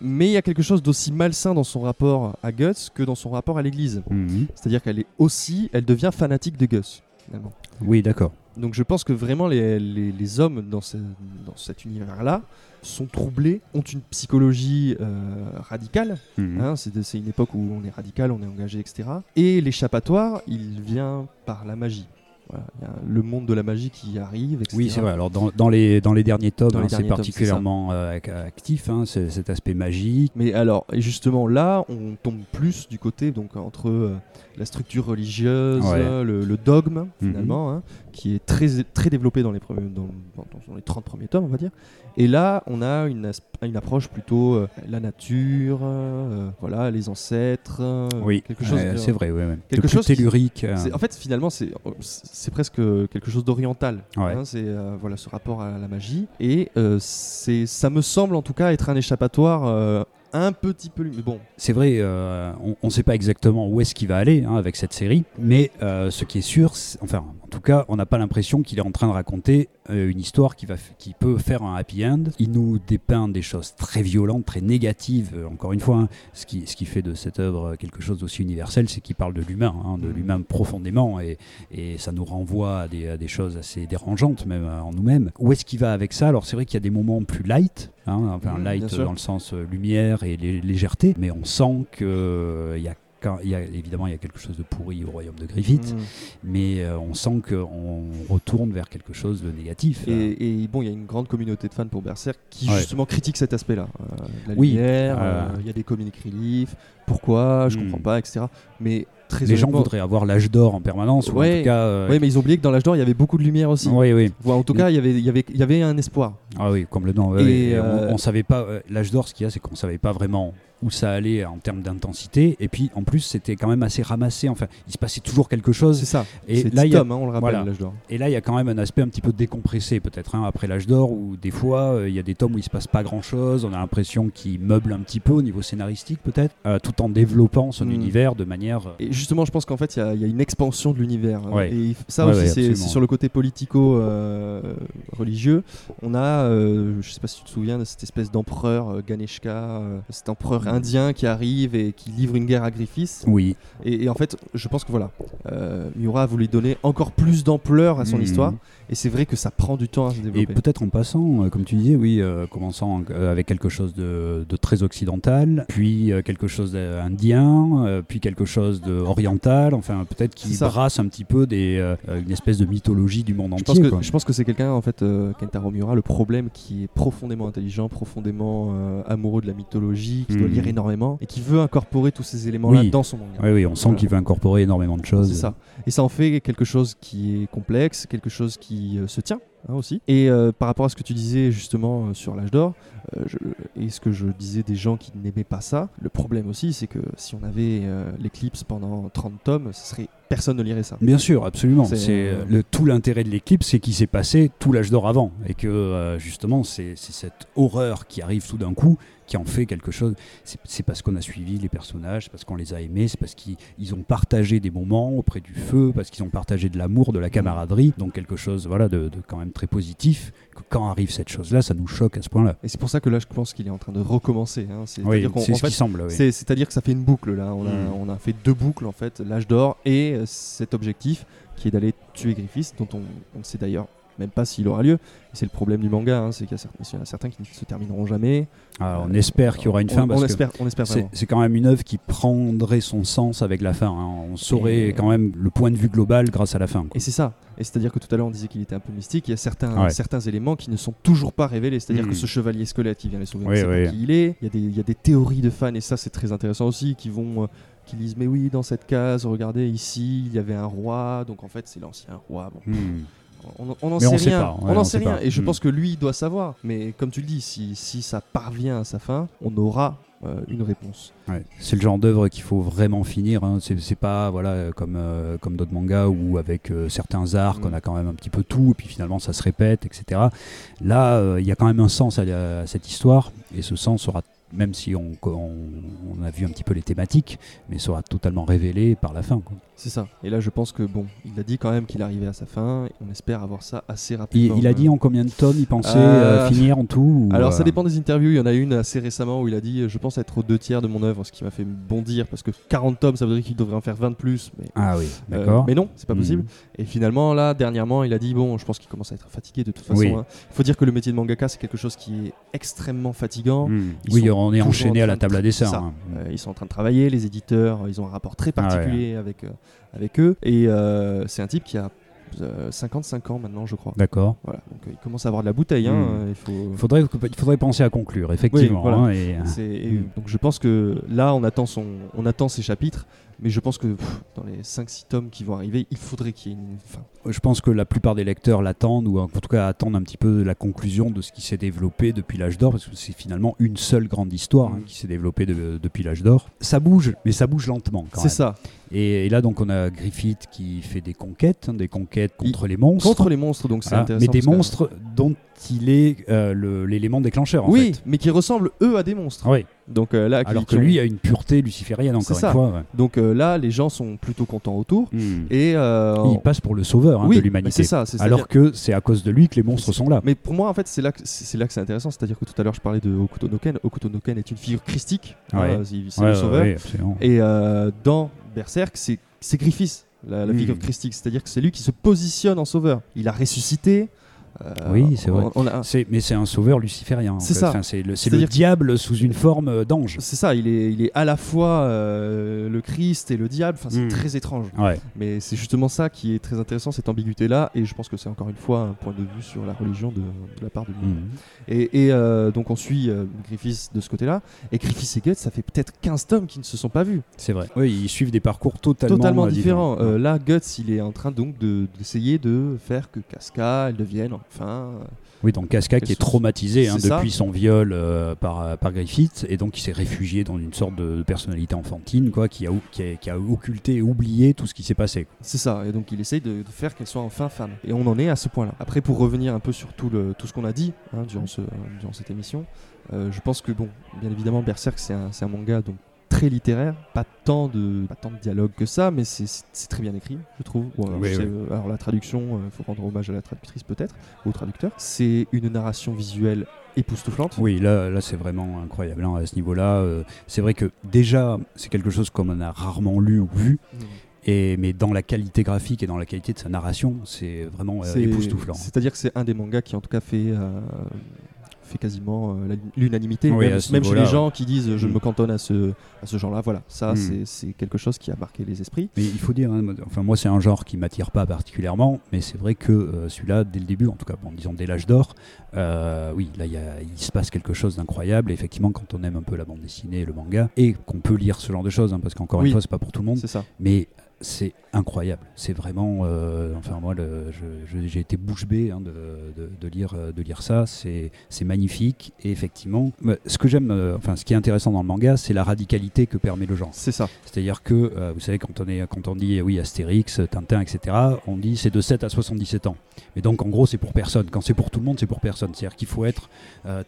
Speaker 2: Mais il y a quelque chose d'aussi malsain dans son rapport à Guts que dans son rapport à l'église.
Speaker 1: Mhm.
Speaker 2: C'est-à-dire qu'elle est aussi, elle devient fanatique de Gus, finalement.
Speaker 1: Oui, d'accord.
Speaker 2: Donc je pense que vraiment les, les- les hommes dans, ce- dans cet univers-là sont troublés, ont une psychologie euh, radicale.
Speaker 1: Mhm.
Speaker 2: hein, c'est une époque où on est radical, on est engagé, etc. Et l'échappatoire, il vient par la magie. Voilà, il y a le monde de la magie qui arrive, etc.
Speaker 1: Oui, c'est vrai. Alors, dans, dans les, dans les derniers tomes, hein, c'est particulièrement euh, ac- actif, hein, cet aspect magique.
Speaker 2: Mais alors, et justement là, on tombe plus du côté donc entre euh, la structure religieuse,
Speaker 1: Ouais.
Speaker 2: le, le dogme
Speaker 1: Mhm.
Speaker 2: finalement, hein, qui est très très développé dans les premiers, dans, les 30 premiers tomes, on va dire. Et là, on a une, une approche plutôt euh, la nature, euh, voilà, les ancêtres, euh,
Speaker 1: oui,
Speaker 2: quelque chose.
Speaker 1: c'est vrai. Ouais, ouais.
Speaker 2: quelque
Speaker 1: De
Speaker 2: chose
Speaker 1: tellurique.
Speaker 2: En fait, finalement, c'est c'est presque quelque chose d'oriental.
Speaker 1: Ouais.
Speaker 2: hein, c'est voilà ce rapport à la magie. Et c'est, ça me semble en tout cas être un échappatoire un petit peu. Mais bon,
Speaker 1: C'est vrai, euh, on ne sait pas exactement où est-ce qu'il va aller hein, avec cette série, mais euh, ce qui est sûr, enfin, en tout cas, on n'a pas l'impression qu'il est en train de raconter une histoire qui, va, qui peut faire un happy end. Il nous dépeint des choses très violentes, très négatives. euh, encore une fois, hein, ce, qui, ce qui fait de cette œuvre quelque chose d'aussi universel, c'est qu'il parle de l'humain, hein, de
Speaker 2: Mhm.
Speaker 1: l'humain profondément, et, et ça nous renvoie à des, à des choses assez dérangeantes, même euh, en nous-mêmes. Où est-ce qu'il va avec ça? Alors, c'est vrai qu'il y a des moments plus light, hein, enfin,
Speaker 2: Mhm,
Speaker 1: light dans le sens euh, lumière et lé- légèreté, mais on sent qu'il y a quand- il y a, évidemment, il y a quelque chose de pourri au royaume de Griffith,
Speaker 2: mm.
Speaker 1: mais euh, on sent qu'on retourne vers quelque chose de négatif. euh.
Speaker 2: Et, et bon, il y a une grande communauté de fans pour Berserk qui
Speaker 1: Ouais.
Speaker 2: justement critique cet aspect-là. Euh, la
Speaker 1: Oui,
Speaker 2: lumière,
Speaker 1: euh,
Speaker 2: euh, il y a des comic relief, pourquoi, je
Speaker 1: Hmm.
Speaker 2: comprends pas, etc. Mais très
Speaker 1: Les gens voudraient avoir l'âge d'or en permanence, ou en
Speaker 2: Ouais,
Speaker 1: tout cas. euh,
Speaker 2: Ouais, mais ils ont oublié que dans l'âge d'or, il y avait beaucoup de lumière aussi.
Speaker 1: oui, oui.
Speaker 2: Ou en tout cas, il y avait, il y avait, il y avait un espoir.
Speaker 1: Ah oui, complètement.
Speaker 2: Et, euh,
Speaker 1: On, on savait pas. L'âge d'or, ce qu'il y a, c'est qu'on savait pas vraiment où ça allait en termes d'intensité. Et puis, en plus, c'était quand même assez ramassé. Enfin, il se passait toujours quelque chose.
Speaker 2: C'est ça.
Speaker 1: Et là, il y a-
Speaker 2: hein, on le rappelle,
Speaker 1: voilà.
Speaker 2: d'or.
Speaker 1: Et là, il y a quand même un aspect un petit peu décompressé, peut-être, hein, après l'âge d'or, où des fois, euh, il y a des tomes où il se passe pas grand-chose. On a l'impression qu'il meuble un petit peu au niveau scénaristique, peut-être, euh, tout en développant son
Speaker 2: Mm.
Speaker 1: univers de manière. euh,
Speaker 2: Et justement, je pense qu'en fait, il y a- il y, a une expansion de l'univers.
Speaker 1: Ouais.
Speaker 2: Et ça
Speaker 1: Ouais,
Speaker 2: aussi,
Speaker 1: ouais,
Speaker 2: c'est- sur le côté politico-religieux. on a, je sais pas si tu te souviens de cette espèce d'empereur Ganeshka, cet empereur indien qui arrive et qui livre une guerre à Griffiths.
Speaker 1: Oui.
Speaker 2: Et, et en fait, je pense que voilà, euh, Miura a voulu donner encore plus d'ampleur à son
Speaker 1: Mhm.
Speaker 2: histoire. Et c'est vrai que ça prend du temps à se
Speaker 1: Et
Speaker 2: développer.
Speaker 1: peut-être en passant, euh, comme tu disais, oui, euh, commençant euh, avec quelque chose de, de très occidental, puis quelque chose d'indien, puis quelque chose de orientale, enfin peut-être qui brasse un petit peu des, euh, une espèce de mythologie du monde
Speaker 2: Je
Speaker 1: entier.
Speaker 2: pense,
Speaker 1: quoi.
Speaker 2: que, je pense que c'est quelqu'un, en fait, euh, Kentaro Miura, le problème qui est profondément intelligent, profondément amoureux de la mythologie, qui doit
Speaker 1: Mhm.
Speaker 2: lire énormément et qui veut incorporer tous ces éléments-là
Speaker 1: Oui.
Speaker 2: dans son manga.
Speaker 1: Oui, oui, on sent
Speaker 2: Voilà.
Speaker 1: qu'il veut incorporer énormément de choses.
Speaker 2: C'est ça. Et ça en fait quelque chose qui est complexe, quelque chose qui euh, se tient hein, aussi. Et euh, par rapport à ce que tu disais justement euh, sur l'âge d'or, je- et ce que je disais des gens qui n'aimaient pas ça, le problème aussi c'est que si on avait l'éclipse pendant 30 tomes, ce serait personne ne lirait ça.
Speaker 1: Bien sûr, absolument.
Speaker 2: C'est-
Speaker 1: euh, le tout l'intérêt de l'éclipse, c'est qu'il s'est passé tout l'âge d'or avant, et que euh, justement c'est c'est cette horreur qui arrive tout d'un coup qui en fait quelque chose. C'est parce qu'on a suivi les personnages, c'est parce qu'on les a aimés, c'est parce qu'ils ils ont partagé des moments auprès du feu, parce qu'ils ont partagé de l'amour, de la camaraderie, donc quelque chose voilà de, de quand même très positif. Que quand arrive cette chose-là, ça nous choque à ce point-là.
Speaker 2: Et c'est pour ça que là je pense qu'il est en train de recommencer. hein.
Speaker 1: Oui, c'est
Speaker 2: en
Speaker 1: ce
Speaker 2: fait,
Speaker 1: qui semble. oui.
Speaker 2: C'est-à-dire que ça fait une boucle là. On a,
Speaker 1: Mm.
Speaker 2: on a fait deux boucles en fait, l'âge d'or et cet objectif qui est d'aller tuer Griffiths, dont on on ne sait d'ailleurs même pas s'il aura lieu. C'est le problème du manga, hein, c'est qu'il y, en a certains qui ne se termineront jamais.
Speaker 1: Alors, on
Speaker 2: Euh,
Speaker 1: espère qu'il y aura une
Speaker 2: on-
Speaker 1: fin
Speaker 2: On,
Speaker 1: parce que
Speaker 2: espère, on espère
Speaker 1: C'est quand même une œuvre qui prendrait son sens avec la fin. hein. On saurait
Speaker 2: Et-
Speaker 1: quand même le point de vue global grâce à la fin. quoi.
Speaker 2: Et c'est ça. Et c'est-à-dire que tout à l'heure on disait qu'il était un peu mystique. Il y a certains,
Speaker 1: Ouais.
Speaker 2: certains éléments qui ne sont toujours pas révélés. C'est-à-dire que ce chevalier squelette, il vient les sauver.
Speaker 1: Oui,
Speaker 2: qui il est. Il y, a des, il y a des théories de fans et ça c'est très intéressant aussi qui vont, euh, qui disent mais oui dans cette case, regardez ici il y avait un roi. Donc en fait c'est l'ancien roi. Bon.
Speaker 1: Hmm.
Speaker 2: On on n'en
Speaker 1: Mais
Speaker 2: sait
Speaker 1: on sait
Speaker 2: rien.
Speaker 1: pas, ouais,
Speaker 2: on n'en sait
Speaker 1: sait
Speaker 2: rien.
Speaker 1: pas.
Speaker 2: Et je
Speaker 1: Mm.
Speaker 2: pense que lui il doit savoir. Mais comme tu le dis, si, si ça parvient à sa fin, on aura euh, une réponse.
Speaker 1: Ouais. C'est le genre d'œuvre qu'il faut vraiment finir. hein. C'est pas voilà euh, comme euh, comme d'autres mangas où avec euh, certains arcs
Speaker 2: Mm.
Speaker 1: on a quand même un petit peu tout et puis finalement ça se répète, etc. Là, il y a quand même un sens à, cette histoire et ce sens sera même si on, on, on a vu un petit peu les thématiques, mais sera totalement révélé par la fin. quoi.
Speaker 2: C'est ça. Et là je pense que bon, il a dit quand même qu'il arrivait à sa fin. On espère avoir ça assez rapidement.
Speaker 1: il a
Speaker 2: Euh,
Speaker 1: dit en combien de tomes il pensait
Speaker 2: Euh,
Speaker 1: euh, finir en tout ou,
Speaker 2: Alors
Speaker 1: euh,
Speaker 2: ça dépend des interviews, il y en a une assez récemment où il a dit euh, je pense être aux deux tiers de mon œuvre, ce qui m'a fait bondir parce que 40 tomes ça voudrait qu'il devrait en faire 20 de plus, mais,
Speaker 1: Ah oui,
Speaker 2: euh,
Speaker 1: d'accord.
Speaker 2: mais non, c'est pas
Speaker 1: Mhm.
Speaker 2: possible. Et finalement là, dernièrement, il a dit bon, je pense qu'il commence à être fatigué de toute façon.
Speaker 1: Oui.
Speaker 2: hein. Il faut dire que le métier de mangaka c'est quelque chose qui est extrêmement fatigant.
Speaker 1: Hmm. Oui, on est enchaîné
Speaker 2: en
Speaker 1: à la table à dessin. hein.
Speaker 2: Euh, ils sont en train de travailler, les éditeurs, ils ont un rapport très
Speaker 1: Ah ouais.
Speaker 2: particulier avec, euh, avec eux. Et euh, c'est un type qui a euh, 55 ans maintenant, je crois.
Speaker 1: D'accord.
Speaker 2: Voilà, donc euh, il commence à avoir de la bouteille. hein, euh, il faut...
Speaker 1: Il faudrait, il faudrait penser à conclure, effectivement.
Speaker 2: voilà.
Speaker 1: hein, et, euh,
Speaker 2: C'est- et,
Speaker 1: Mm.
Speaker 2: Donc je pense que là, on attend, son, on attend ces chapitres, mais je pense que pff, dans les 5-6 tomes qui vont arriver, il faudrait qu'il y ait une fin.
Speaker 1: je pense que la plupart des lecteurs l'attendent, ou en tout cas attendent un petit peu la conclusion de ce qui s'est développé depuis l'âge d'or, parce que c'est finalement une seule grande histoire hein,
Speaker 2: Mm.
Speaker 1: qui s'est développée de- depuis l'âge d'or. Ça bouge, mais ça bouge lentement quand
Speaker 2: C'est ça.
Speaker 1: Et, et là, donc, on a Griffith qui fait des conquêtes, hein, des conquêtes contre les monstres.
Speaker 2: Contre les monstres, donc c'est intéressant.
Speaker 1: mais des monstres dont il est euh, l'élément déclencheur, en
Speaker 2: Oui,
Speaker 1: fait.
Speaker 2: mais qui ressemblent eux à des monstres.
Speaker 1: Oui,
Speaker 2: Donc euh, là,
Speaker 1: alors que
Speaker 2: ont-
Speaker 1: lui a une pureté luciférienne, encore
Speaker 2: ça.
Speaker 1: une fois. ouais.
Speaker 2: Donc euh, là, les gens sont plutôt contents autour.
Speaker 1: Hmm.
Speaker 2: Et
Speaker 1: Il passe pour le sauveur hein,
Speaker 2: oui,
Speaker 1: de
Speaker 2: bah,
Speaker 1: l'humanité.
Speaker 2: c'est ça. c'est-
Speaker 1: Alors que c'est à cause de lui que les monstres sont là.
Speaker 2: Mais pour moi, en fait, c'est là que c'est c'est là que c'est intéressant. C'est-à-dire que tout à l'heure, je parlais de Okuto no Ken. Okuto no Ken est une figure christique. hein,
Speaker 1: Ouais.
Speaker 2: c'est
Speaker 1: Ouais,
Speaker 2: le sauveur. Et dans Berserk, c'est Griffiths, la, la
Speaker 1: Mm.
Speaker 2: figure christique. C'est-à-dire que c'est lui qui se positionne en sauveur. Il a ressuscité. Euh,
Speaker 1: Oui, c'est vrai.
Speaker 2: on- a-
Speaker 1: mais c'est un sauveur luciférien. en
Speaker 2: C'est ça.
Speaker 1: Enfin, c'est le, le
Speaker 2: que-
Speaker 1: diable sous une forme euh, d'ange.
Speaker 2: C'est ça, il est, il est à la fois euh, le Christ et le diable. Enfin, c'est
Speaker 1: Mm.
Speaker 2: très étrange.
Speaker 1: Ouais.
Speaker 2: Mais c'est justement ça qui est très intéressant, cette ambiguïté-là. Et je pense que c'est encore une fois un point de vue sur la religion de, de la part de lui.
Speaker 1: Mhm.
Speaker 2: Et, et, euh, donc on suit Griffiths de ce côté-là. Et Griffiths et Guts, ça fait peut-être 15 tomes qui ne se sont pas vus.
Speaker 1: C'est vrai. Oui, ils suivent des parcours totalement,
Speaker 2: Totalement différents. Là, Guts, il est en train donc de- d'essayer de, faire que Casca, elle devienne enfin. euh,
Speaker 1: Oui, donc Casca qui est traumatisé hein, depuis son viol euh, par, par Griffith, et donc il s'est réfugié dans une sorte de personnalité enfantine, quoi, qui a, qui a, qui a occulté et oublié tout ce qui s'est passé.
Speaker 2: C'est ça. Et donc il essaye de, de faire qu'elle soit enfin femme. Et on en est à ce point-là. Après, pour revenir un peu sur tout, le, tout ce qu'on a dit hein, durant, ce, durant cette émission, euh, je pense que, bon, bien évidemment, Berserk, c'est un, c'est un manga donc très littéraire, pas tant de, pas tant de dialogue que ça, mais c'est- très bien écrit, je trouve. Bon, alors,
Speaker 1: Oui,
Speaker 2: je sais,
Speaker 1: oui.
Speaker 2: euh, alors, la traduction, il faut rendre hommage à la traductrice peut-être, au traducteur. C'est une narration visuelle époustouflante.
Speaker 1: Oui, là, là c'est vraiment incroyable hein, à ce niveau-là. euh, c'est vrai que déjà, c'est quelque chose comme on a rarement lu ou vu,
Speaker 2: Mm.
Speaker 1: et, mais dans la qualité graphique et dans la qualité de sa narration, c'est vraiment euh, époustouflant.
Speaker 2: C'est-à-dire que c'est un des mangas qui en tout cas fait, euh, fait quasiment euh, l'unanimité.
Speaker 1: Oui,
Speaker 2: même chez les gens qui disent euh, je
Speaker 1: Mm.
Speaker 2: me cantonne à ce, à ce genre-là. Voilà, ça
Speaker 1: Mm.
Speaker 2: c'est- c'est quelque chose qui a marqué les esprits.
Speaker 1: Mais il faut dire, hein, moi- enfin moi c'est un genre qui m'attire pas particulièrement, mais c'est vrai que euh, celui-là, dès le début, en tout cas, bon, disons dès l'âge d'or, euh, oui, là il y a- il se passe quelque chose d'incroyable. Et Effectivement, quand on aime un peu la bande dessinée et le manga, et qu'on peut lire ce genre de choses, hein, parce qu'encore
Speaker 2: Oui.
Speaker 1: une fois, c'est pas pour tout le monde,
Speaker 2: C'est ça.
Speaker 1: mais c'est incroyable. C'est vraiment, euh, enfin moi, j'ai été bouche bée hein, de, de- de lire, euh, de lire ça. C'est magnifique. Et effectivement, bah, ce que j'aime, euh, enfin ce qui est intéressant dans le manga, c'est la radicalité que permet le genre.
Speaker 2: C'est ça.
Speaker 1: C'est-à-dire que, euh, vous savez, quand on, est, quand on dit euh, oui, Astérix, Tintin, etc., on dit c'est de 7 à 77 ans. Mais donc, en gros, c'est pour personne. Quand c'est pour tout le monde, c'est pour personne. C'est-à-dire qu'il faut être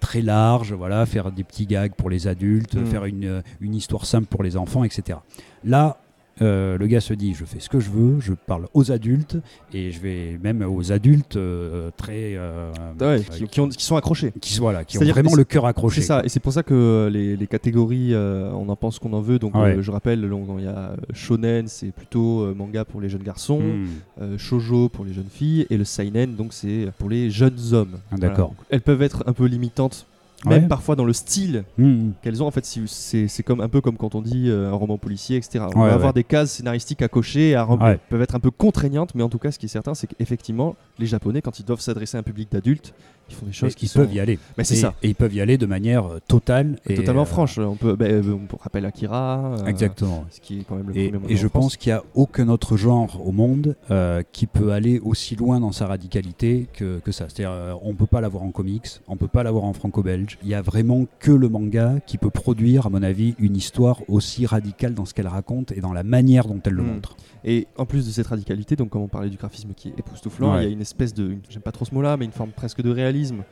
Speaker 1: très large, voilà, faire des petits gags pour les adultes,
Speaker 2: Mm.
Speaker 1: faire une, une histoire simple pour les enfants, etc. Là, euh, le gars se dit je fais ce que je veux, je parle aux adultes et je vais même aux adultes euh, très euh,
Speaker 2: Ouais,
Speaker 1: euh,
Speaker 2: qui, qui ont- qui sont accrochés.
Speaker 1: qui, voilà, qui ont vraiment le cœur accroché.
Speaker 2: C'est ça, et c'est pour ça que les, les catégories, on en pense qu'on en veut. Donc,
Speaker 1: Ouais.
Speaker 2: euh, je rappelle, il y a shonen, c'est plutôt manga pour les jeunes garçons,
Speaker 1: Mm.
Speaker 2: shoujo pour les jeunes filles, et le seinen, donc c'est pour les jeunes hommes.
Speaker 1: Ah, d'accord.
Speaker 2: Voilà. Elles peuvent être un peu limitantes, même
Speaker 1: Ouais.
Speaker 2: parfois dans le style
Speaker 1: Mm.
Speaker 2: qu'elles ont. En fait, c'est comme un peu comme quand on dit euh, un roman policier, etc. On
Speaker 1: Ouais,
Speaker 2: va avoir
Speaker 1: ouais.
Speaker 2: des cases scénaristiques à cocher, à peuvent être un peu contraignantes, mais en tout cas, ce qui est certain, c'est qu'effectivement, les Japonais, quand ils doivent s'adresser à un public d'adultes, ils font des choses qui sont
Speaker 1: peuvent y aller.
Speaker 2: Mais c'est
Speaker 1: et,
Speaker 2: ça.
Speaker 1: et ils peuvent y aller de manière euh, totale. Et,
Speaker 2: totalement
Speaker 1: euh,
Speaker 2: franche. On peut, euh, on rappelle Akira, euh,
Speaker 1: Exactement.
Speaker 2: ce qui est quand même le
Speaker 1: Et,
Speaker 2: premier
Speaker 1: et je
Speaker 2: France.
Speaker 1: pense qu'il n'y a aucun autre genre au monde euh, qui peut aller aussi loin dans sa radicalité que, que ça. C'est-à-dire, on ne peut pas l'avoir en comics, on ne peut pas l'avoir en franco-belge. Il n'y a vraiment que le manga qui peut produire, à mon avis, une histoire aussi radicale dans ce qu'elle raconte et dans la manière dont elle le
Speaker 2: Mm.
Speaker 1: montre.
Speaker 2: Et en plus de cette radicalité, donc comme on parlait du graphisme qui est époustouflant,
Speaker 1: Ouais.
Speaker 2: il y a une espèce de, j'aime pas trop ce mot-là, mais une forme presque de réalisme.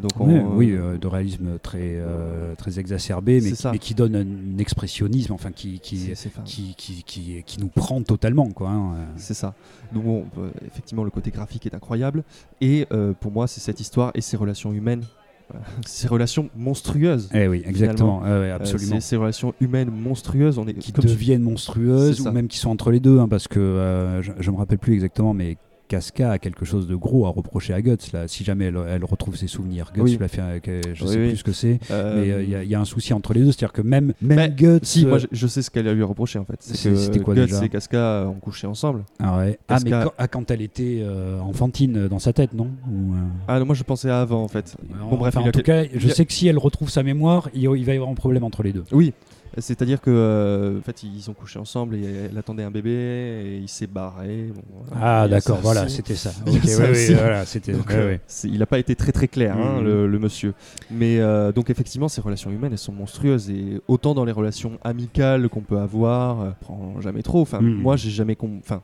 Speaker 2: Donc on-
Speaker 1: Ouais, oui, euh, de réalisme très, euh, très exacerbé, mais qui,
Speaker 2: ça.
Speaker 1: mais qui donne un expressionnisme, enfin, qui, qui, qui, qui, qui, qui nous prend totalement. Quoi, hein.
Speaker 2: C'est ça. Donc bon, effectivement, le côté graphique est incroyable. Et euh, pour moi, c'est cette histoire et ces relations humaines, ces relations monstrueuses.
Speaker 1: Eh oui, exactement, ouais,
Speaker 2: Euh,
Speaker 1: absolument.
Speaker 2: ces, ces relations humaines monstrueuses, on est
Speaker 1: qui
Speaker 2: tu-
Speaker 1: deviennent monstrueuses ou même qui sont entre les deux hein, parce que euh, je, je me rappelle plus exactement mais Casca a quelque chose de gros à reprocher à Guts là si jamais elle, elle retrouve ses souvenirs Guts
Speaker 2: Oui.
Speaker 1: l'a fait avec, euh, je
Speaker 2: Oui,
Speaker 1: sais
Speaker 2: oui.
Speaker 1: plus ce que c'est
Speaker 2: Euh,
Speaker 1: mais euh, il y a- il y, a un souci entre les deux c'est à dire que même même Guts
Speaker 2: Si, moi je, je sais ce qu'elle a lui reproché en fait. C'est
Speaker 1: C'est-
Speaker 2: que
Speaker 1: c'était quoi
Speaker 2: Guts
Speaker 1: déjà
Speaker 2: et Casca ont couché ensemble.
Speaker 1: ah, ouais. Ah, mais quand, ah, quand elle était enfantine dans sa tête non Ou,
Speaker 2: Ah non, moi je pensais à avant en fait. Bon, bref,
Speaker 1: enfin, en tout cas je sais que si elle retrouve sa mémoire il, il va y avoir un problème entre les deux
Speaker 2: Oui, c'est-à-dire que euh, en fait ils ont couché ensemble et elle attendait un bébé et il s'est barré. Bon,
Speaker 1: ah d'accord voilà c'était ça
Speaker 2: Il y a
Speaker 1: Ok,
Speaker 2: ça
Speaker 1: ouais, ouais,
Speaker 2: aussi.
Speaker 1: voilà
Speaker 2: Donc, euh,
Speaker 1: ouais.
Speaker 2: il n'a pas été très très clair, hein,
Speaker 1: Mhm.
Speaker 2: le, le monsieur. Mais euh, donc effectivement, ces relations humaines, elles sont monstrueuses et autant dans les relations amicales qu'on peut avoir, prend jamais trop. Enfin,
Speaker 1: Mhm.
Speaker 2: moi, j'ai jamais, enfin,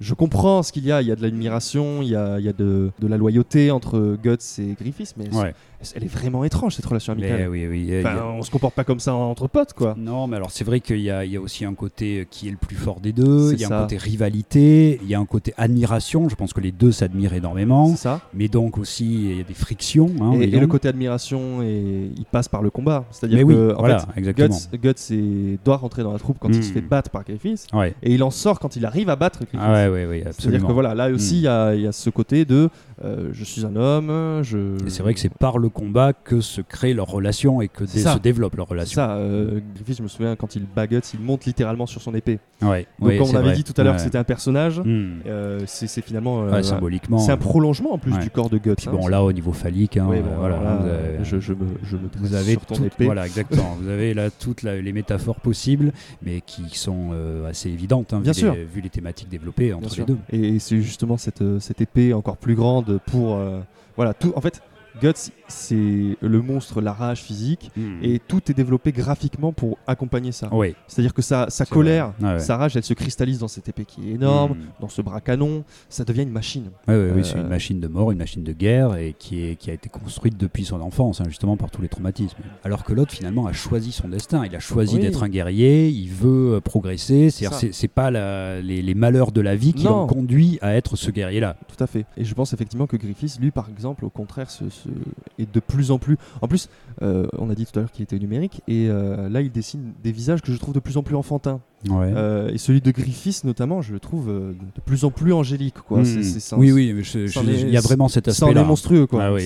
Speaker 2: je comprends ce qu'il y a. Il y a de l'admiration, il y a, il y a de, de la loyauté entre Guts et Griffiths, mais
Speaker 1: Ouais.
Speaker 2: Elle est vraiment étrange cette relation
Speaker 1: Mais
Speaker 2: amicale.
Speaker 1: oui, oui, a-
Speaker 2: on se comporte pas comme ça entre potes, quoi.
Speaker 1: Non, mais alors c'est vrai qu'il y, a- il y a aussi un côté euh, qui est le plus fort des deux, il y a
Speaker 2: ça.
Speaker 1: un côté rivalité, il y a un côté admiration, je pense que les deux s'admirent énormément,
Speaker 2: ça.
Speaker 1: mais donc aussi il y a des frictions. hein,
Speaker 2: et, le côté admiration, et, il passe par le combat. C'est-à-dire
Speaker 1: Mais
Speaker 2: que
Speaker 1: oui,
Speaker 2: en
Speaker 1: voilà,
Speaker 2: fait,
Speaker 1: exactement.
Speaker 2: Guts, doit rentrer dans la troupe quand il se fait battre par Griffiths,
Speaker 1: Ouais.
Speaker 2: et il en sort quand il arrive à battre Griffiths.
Speaker 1: Ah ouais, ouais, ouais,
Speaker 2: C'est-à-dire que voilà, là aussi,
Speaker 1: Mm.
Speaker 2: y, a- il y a ce côté de euh, je suis un homme, je.
Speaker 1: Et c'est vrai que c'est par le combat que se crée leur relation et que se développe leur
Speaker 2: C'est
Speaker 1: relation.
Speaker 2: ça. Euh, Griffith, je me souviens quand il bat Guts, il monte littéralement sur son épée.
Speaker 1: Ouais,
Speaker 2: Donc,
Speaker 1: ouais,
Speaker 2: comme on avait
Speaker 1: vrai.
Speaker 2: dit tout à l'heure que c'était un personnage,
Speaker 1: Hmm.
Speaker 2: euh, c'est finalement.
Speaker 1: Ouais, symboliquement.
Speaker 2: c'est un prolongement en plus du corps de Guts.
Speaker 1: Puis
Speaker 2: hein.
Speaker 1: bon, là au niveau phallique, hein,
Speaker 2: bon,
Speaker 1: voilà,
Speaker 2: là,
Speaker 1: vous avez-
Speaker 2: je, je me, je me
Speaker 1: Vous
Speaker 2: dresse
Speaker 1: avez
Speaker 2: sur ton épée.
Speaker 1: voilà exactement. vous avez là toutes la- les métaphores possibles, mais qui sont assez évidentes, hein,
Speaker 2: Bien
Speaker 1: vu,
Speaker 2: sûr.
Speaker 1: Les, vu les thématiques développées
Speaker 2: Bien
Speaker 1: entre les
Speaker 2: sûr.
Speaker 1: deux.
Speaker 2: Et c'est justement cette, cette épée encore plus grande pour. euh, voilà, tout. En fait, Guts, c'est le monstre, la rage physique.
Speaker 1: Hmm.
Speaker 2: Et tout est développé graphiquement pour accompagner ça.
Speaker 1: oui,
Speaker 2: C'est-à-dire que sa, colère.
Speaker 1: Ouais, ouais.
Speaker 2: sa rage, elle se cristallise dans cette épée qui est énorme,
Speaker 1: Hmm.
Speaker 2: dans ce bras canon. Ça devient une machine.
Speaker 1: Ouais, ouais, oui, c'est
Speaker 2: Euh,
Speaker 1: une machine de mort, une machine de guerre et qui, est, qui a été construite depuis son enfance, hein, justement par tous les traumatismes. Alors que l'autre, finalement, a choisi son destin. Il a choisi
Speaker 2: Oui.
Speaker 1: d'être un guerrier, il veut euh, progresser. C'est-à-dire, c'est pas la- les, les malheurs de la vie qui l'ont conduit à être ce guerrier-là.
Speaker 2: Tout à fait. Et je pense effectivement que Griffiths, lui, par exemple, au contraire, se, se est de plus en plus. En plus, euh, on a dit tout à l'heure qu'il était numérique, et euh, là, il dessine des visages que je trouve de plus en plus enfantins.
Speaker 1: Ouais.
Speaker 2: Euh, et celui de Griffiths, notamment, je le trouve de plus en plus angélique. Quoi.
Speaker 1: Hmm. Oui, oui, il y a vraiment cet aspect-là.
Speaker 2: est monstrueux. Quoi.
Speaker 1: Ah oui,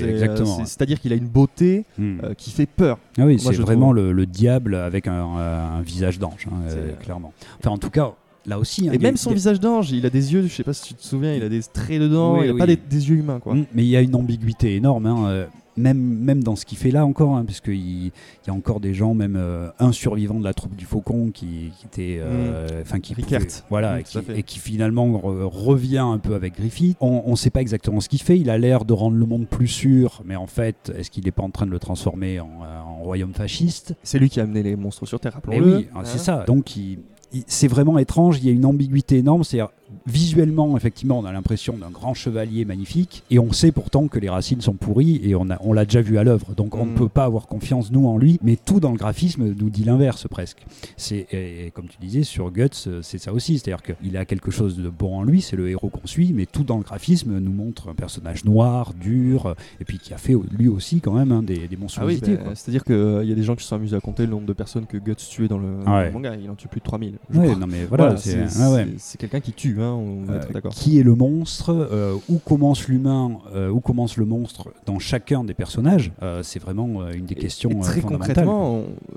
Speaker 2: C'est-à-dire qu'il a une beauté
Speaker 1: Hmm.
Speaker 2: qui fait peur.
Speaker 1: Ah oui, c'est vraiment
Speaker 2: trouve.
Speaker 1: le, le diable avec un, un visage d'ange, hein, clairement. Enfin, en tout cas, là aussi. hein,
Speaker 2: Et même son visage d'ange, il a des yeux, je sais pas si tu te souviens, il a des traits dedans,
Speaker 1: Oui,
Speaker 2: il a
Speaker 1: oui.
Speaker 2: pas des, des yeux humains. Quoi.
Speaker 1: Mm, Mais il y a une ambiguïté énorme, hein, euh, même, même dans ce qu'il fait là encore, hein, parce qu'il il y a encore des gens, même euh, un survivant de la troupe du Faucon qui, qui était, euh, enfin qui pouvait- voilà,
Speaker 2: Mm,
Speaker 1: et, qui,
Speaker 2: fait.
Speaker 1: et qui finalement re- revient un peu avec Griffith. On ne sait pas exactement ce qu'il fait. Il a l'air de rendre le monde plus sûr, mais en fait, est-ce qu'il n'est pas en train de le transformer en, en royaume fasciste?
Speaker 2: C'est lui qui a amené les monstres sur Terre,
Speaker 1: Mais
Speaker 2: rappelons-le.
Speaker 1: oui,
Speaker 2: Hein.
Speaker 1: c'est ça. Donc, il- c'est vraiment étrange. Il y a une ambiguïté énorme. C'est visuellement, effectivement, on a l'impression d'un grand chevalier magnifique, et on sait pourtant que les racines sont pourries, et on, a- on l'a déjà vu à l'œuvre. Donc, on ne
Speaker 2: Mm.
Speaker 1: peut pas avoir confiance nous en lui. Mais tout dans le graphisme nous dit l'inverse presque. C'est et, et comme tu disais sur Guts, euh, c'est ça aussi. C'est-à-dire qu'il a quelque chose de bon en lui. C'est le héros qu'on suit, mais tout dans le graphisme nous montre un personnage noir, dur, euh, et puis qui a fait lui aussi quand même hein, des, des
Speaker 2: Ah oui,
Speaker 1: monstruosités.
Speaker 2: bah,
Speaker 1: quoi.
Speaker 2: c'est-à-dire qu'il y a des gens qui se sont amusés à compter le nombre de personnes que Guts tuait dans le, dans
Speaker 1: Ouais.
Speaker 2: le manga. Il en tue plus de 3000. je
Speaker 1: Ouais, non mais voilà, c'est ah ouais.
Speaker 2: c'est- c'est quelqu'un qui tue, on va
Speaker 1: Euh,
Speaker 2: être d'accord.
Speaker 1: qui est le monstre, euh, où commence l'humain, euh, où commence le monstre dans chacun des personnages, c'est vraiment une des
Speaker 2: Et-
Speaker 1: questions
Speaker 2: et très
Speaker 1: fondamentales.
Speaker 2: concrètement,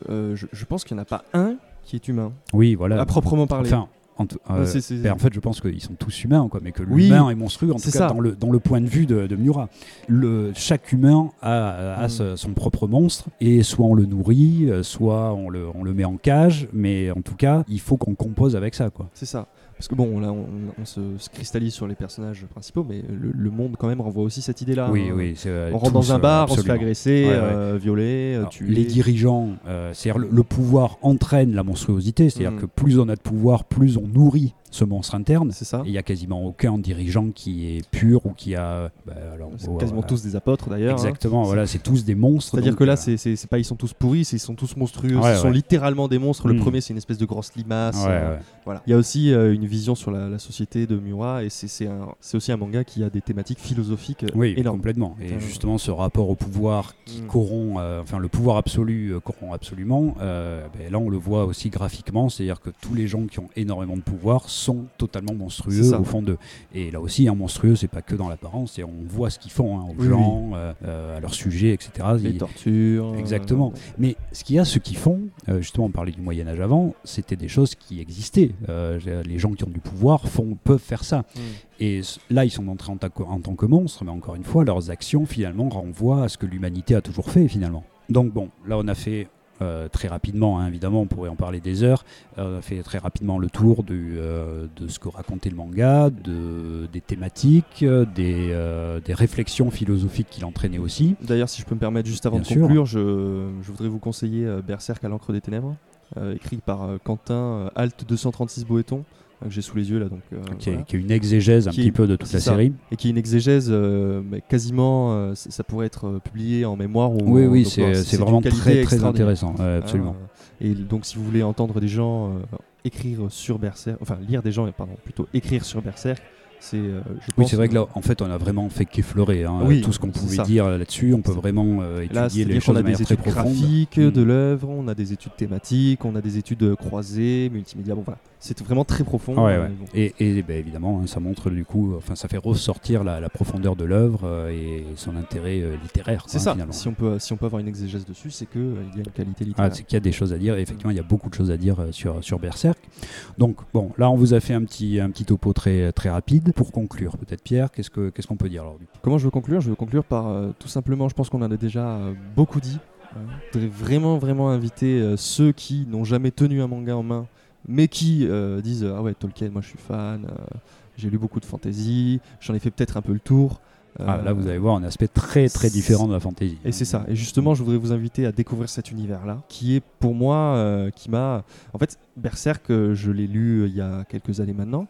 Speaker 2: on- je, je pense qu'il n'y en a pas un qui est humain,
Speaker 1: Oui, voilà.
Speaker 2: à proprement parler.
Speaker 1: Enfin, en, ben, en fait, je pense qu'ils sont tous humains, quoi, mais que
Speaker 2: Oui,
Speaker 1: l'humain est monstrueux, en tout cas
Speaker 2: ça.
Speaker 1: dans le, dans le point de vue de, de Miura. Le, chaque humain a, a
Speaker 2: Mm.
Speaker 1: son propre monstre, et soit on le nourrit, soit on le, on le met en cage, mais en tout cas, il faut qu'on compose avec ça.
Speaker 2: C'est ça. Parce que bon, là, on, on se, se cristallise sur les personnages principaux, mais le, le monde, quand même, renvoie aussi cette idée-là.
Speaker 1: oui,
Speaker 2: hein.
Speaker 1: oui. c'est, euh,
Speaker 2: On rentre dans un
Speaker 1: euh,
Speaker 2: bar, on se fait agresser,
Speaker 1: Ouais, ouais.
Speaker 2: euh, violer, euh,
Speaker 1: Alors,
Speaker 2: tuer.
Speaker 1: les dirigeants, euh, c'est-à-dire le, le pouvoir entraîne la monstruosité, c'est-à-dire
Speaker 2: Mm.
Speaker 1: que plus on a de pouvoir, plus on nourrit ce monstre interne.
Speaker 2: C'est ça.
Speaker 1: Et il n'y a quasiment aucun dirigeant qui est pur ou qui a. bah, alors,
Speaker 2: C'est
Speaker 1: bon,
Speaker 2: quasiment
Speaker 1: voilà.
Speaker 2: tous des apôtres d'ailleurs. hein.
Speaker 1: Exactement, voilà, c'est tous des monstres.
Speaker 2: C'est-à dire
Speaker 1: donc,
Speaker 2: que là,
Speaker 1: euh,
Speaker 2: c'est pas ils sont tous pourris, ils sont tous monstrueux.
Speaker 1: Ouais,
Speaker 2: Ce sont littéralement des monstres. Le
Speaker 1: Mm.
Speaker 2: premier, c'est une espèce de grosse limace. euh. Voilà. Il y a aussi euh, une vision sur la, la société de Miura et c'est- aussi un manga qui a des thématiques philosophiques
Speaker 1: Oui,
Speaker 2: énormes.
Speaker 1: complètement. Et
Speaker 2: Euh,
Speaker 1: justement, ce rapport au pouvoir qui
Speaker 2: Mm.
Speaker 1: corrompt, enfin le pouvoir absolu corrompt absolument, ben, là on le voit aussi graphiquement, c'est-à-dire que tous les gens qui ont énormément de pouvoir sont totalement monstrueux au fond d'eux. Et là aussi, un monstrueux, c'est pas que dans l'apparence, c'est on voit ce qu'ils font hein, aux
Speaker 2: Oui,
Speaker 1: gens, euh, euh, à leur sujet, etc.
Speaker 2: Les
Speaker 1: Ils-
Speaker 2: tortures. euh,
Speaker 1: Exactement. Mais ce qu'il y a, ceux qui font, euh, justement, on parlait du Moyen Âge avant, c'était des choses qui existaient. Les gens qui ont du pouvoir font, peuvent faire ça.
Speaker 2: Mm.
Speaker 1: Et là, ils sont entrés en, ta- en tant que monstres, mais encore une fois, leurs actions finalement renvoient à ce que l'humanité a toujours fait finalement. Donc bon, là, on a fait euh, très rapidement, hein, évidemment, on pourrait en parler des heures. euh, on a fait très rapidement le tour du, euh, de ce que racontait le manga, de, des thématiques, des, des réflexions philosophiques qu'il entraînait aussi.
Speaker 2: D'ailleurs, si je peux me permettre, juste avant
Speaker 1: Bien
Speaker 2: de
Speaker 1: sûr.
Speaker 2: conclure, je, je voudrais vous conseiller Berserk à l'encre des ténèbres, écrit par Quentin Alt 236 Boéton, que j'ai sous les yeux là. Donc, euh,
Speaker 1: qui, est,
Speaker 2: voilà.
Speaker 1: qui est une exégèse un
Speaker 2: Qui est-
Speaker 1: petit peu de toute la
Speaker 2: ça.
Speaker 1: série.
Speaker 2: Et qui est une exégèse euh, mais quasiment, euh, ça pourrait être publié en mémoire. Ou
Speaker 1: Oui, oui, c'est vraiment très, très intéressant. ouais, absolument.
Speaker 2: Hein, et donc, si vous voulez entendre des gens écrire sur Berserk, enfin lire des gens, pardon, plutôt écrire sur Berserk, c'est, euh, je
Speaker 1: Oui, c'est vrai que là, en fait, on a vraiment fait qu'effleurer hein,
Speaker 2: Oui,
Speaker 1: tout ce qu'on pouvait
Speaker 2: ça.
Speaker 1: dire là-dessus. On peut vraiment euh,
Speaker 2: Là,
Speaker 1: étudier les
Speaker 2: c'est-à-dire qu'on
Speaker 1: choses
Speaker 2: a
Speaker 1: de manière
Speaker 2: des
Speaker 1: très
Speaker 2: études
Speaker 1: profonde.
Speaker 2: graphiques
Speaker 1: Mm.
Speaker 2: de l'œuvre, on a des études thématiques, on a des études croisées, multimédia. Bon, voilà, c'est vraiment très profond.
Speaker 1: Ouais,
Speaker 2: euh,
Speaker 1: ouais.
Speaker 2: bon.
Speaker 1: Et, et, ben, évidemment, hein, ça montre du coup, enfin, ça fait ressortir la, la profondeur de l'œuvre euh, et son intérêt euh, littéraire.
Speaker 2: C'est ça.
Speaker 1: Finalement.
Speaker 2: Si on peut, si on peut avoir une exégèse dessus, c'est que euh, il y a une qualité
Speaker 1: Ah,
Speaker 2: littéraire.
Speaker 1: c'est qu'il y a des choses à dire. Et effectivement, il y a beaucoup de choses à dire euh, sur, sur Berserk. Donc, bon, là, on vous a fait un petit, un petit topo très, très rapide. Pour conclure, peut-être, Pierre, qu'est-ce que- qu'est-ce qu'on peut dire alors du coup?
Speaker 2: Comment je veux conclure? Je veux conclure par euh, tout simplement, je pense qu'on en a déjà euh, beaucoup dit. Je voudrais vraiment, vraiment inviter euh, ceux qui n'ont jamais tenu un manga en main, mais qui euh, disent Ah ouais, Tolkien, moi je suis fan, euh, j'ai lu beaucoup de fantasy, j'en ai fait peut-être un peu le tour.
Speaker 1: Ah, Là, vous allez voir un aspect très, très différent de la fantaisie.
Speaker 2: Et c'est ça. Et justement, je voudrais vous inviter à découvrir cet univers-là, qui est pour moi, euh, qui m'a. En fait, Berserk, je l'ai lu il y a quelques années maintenant,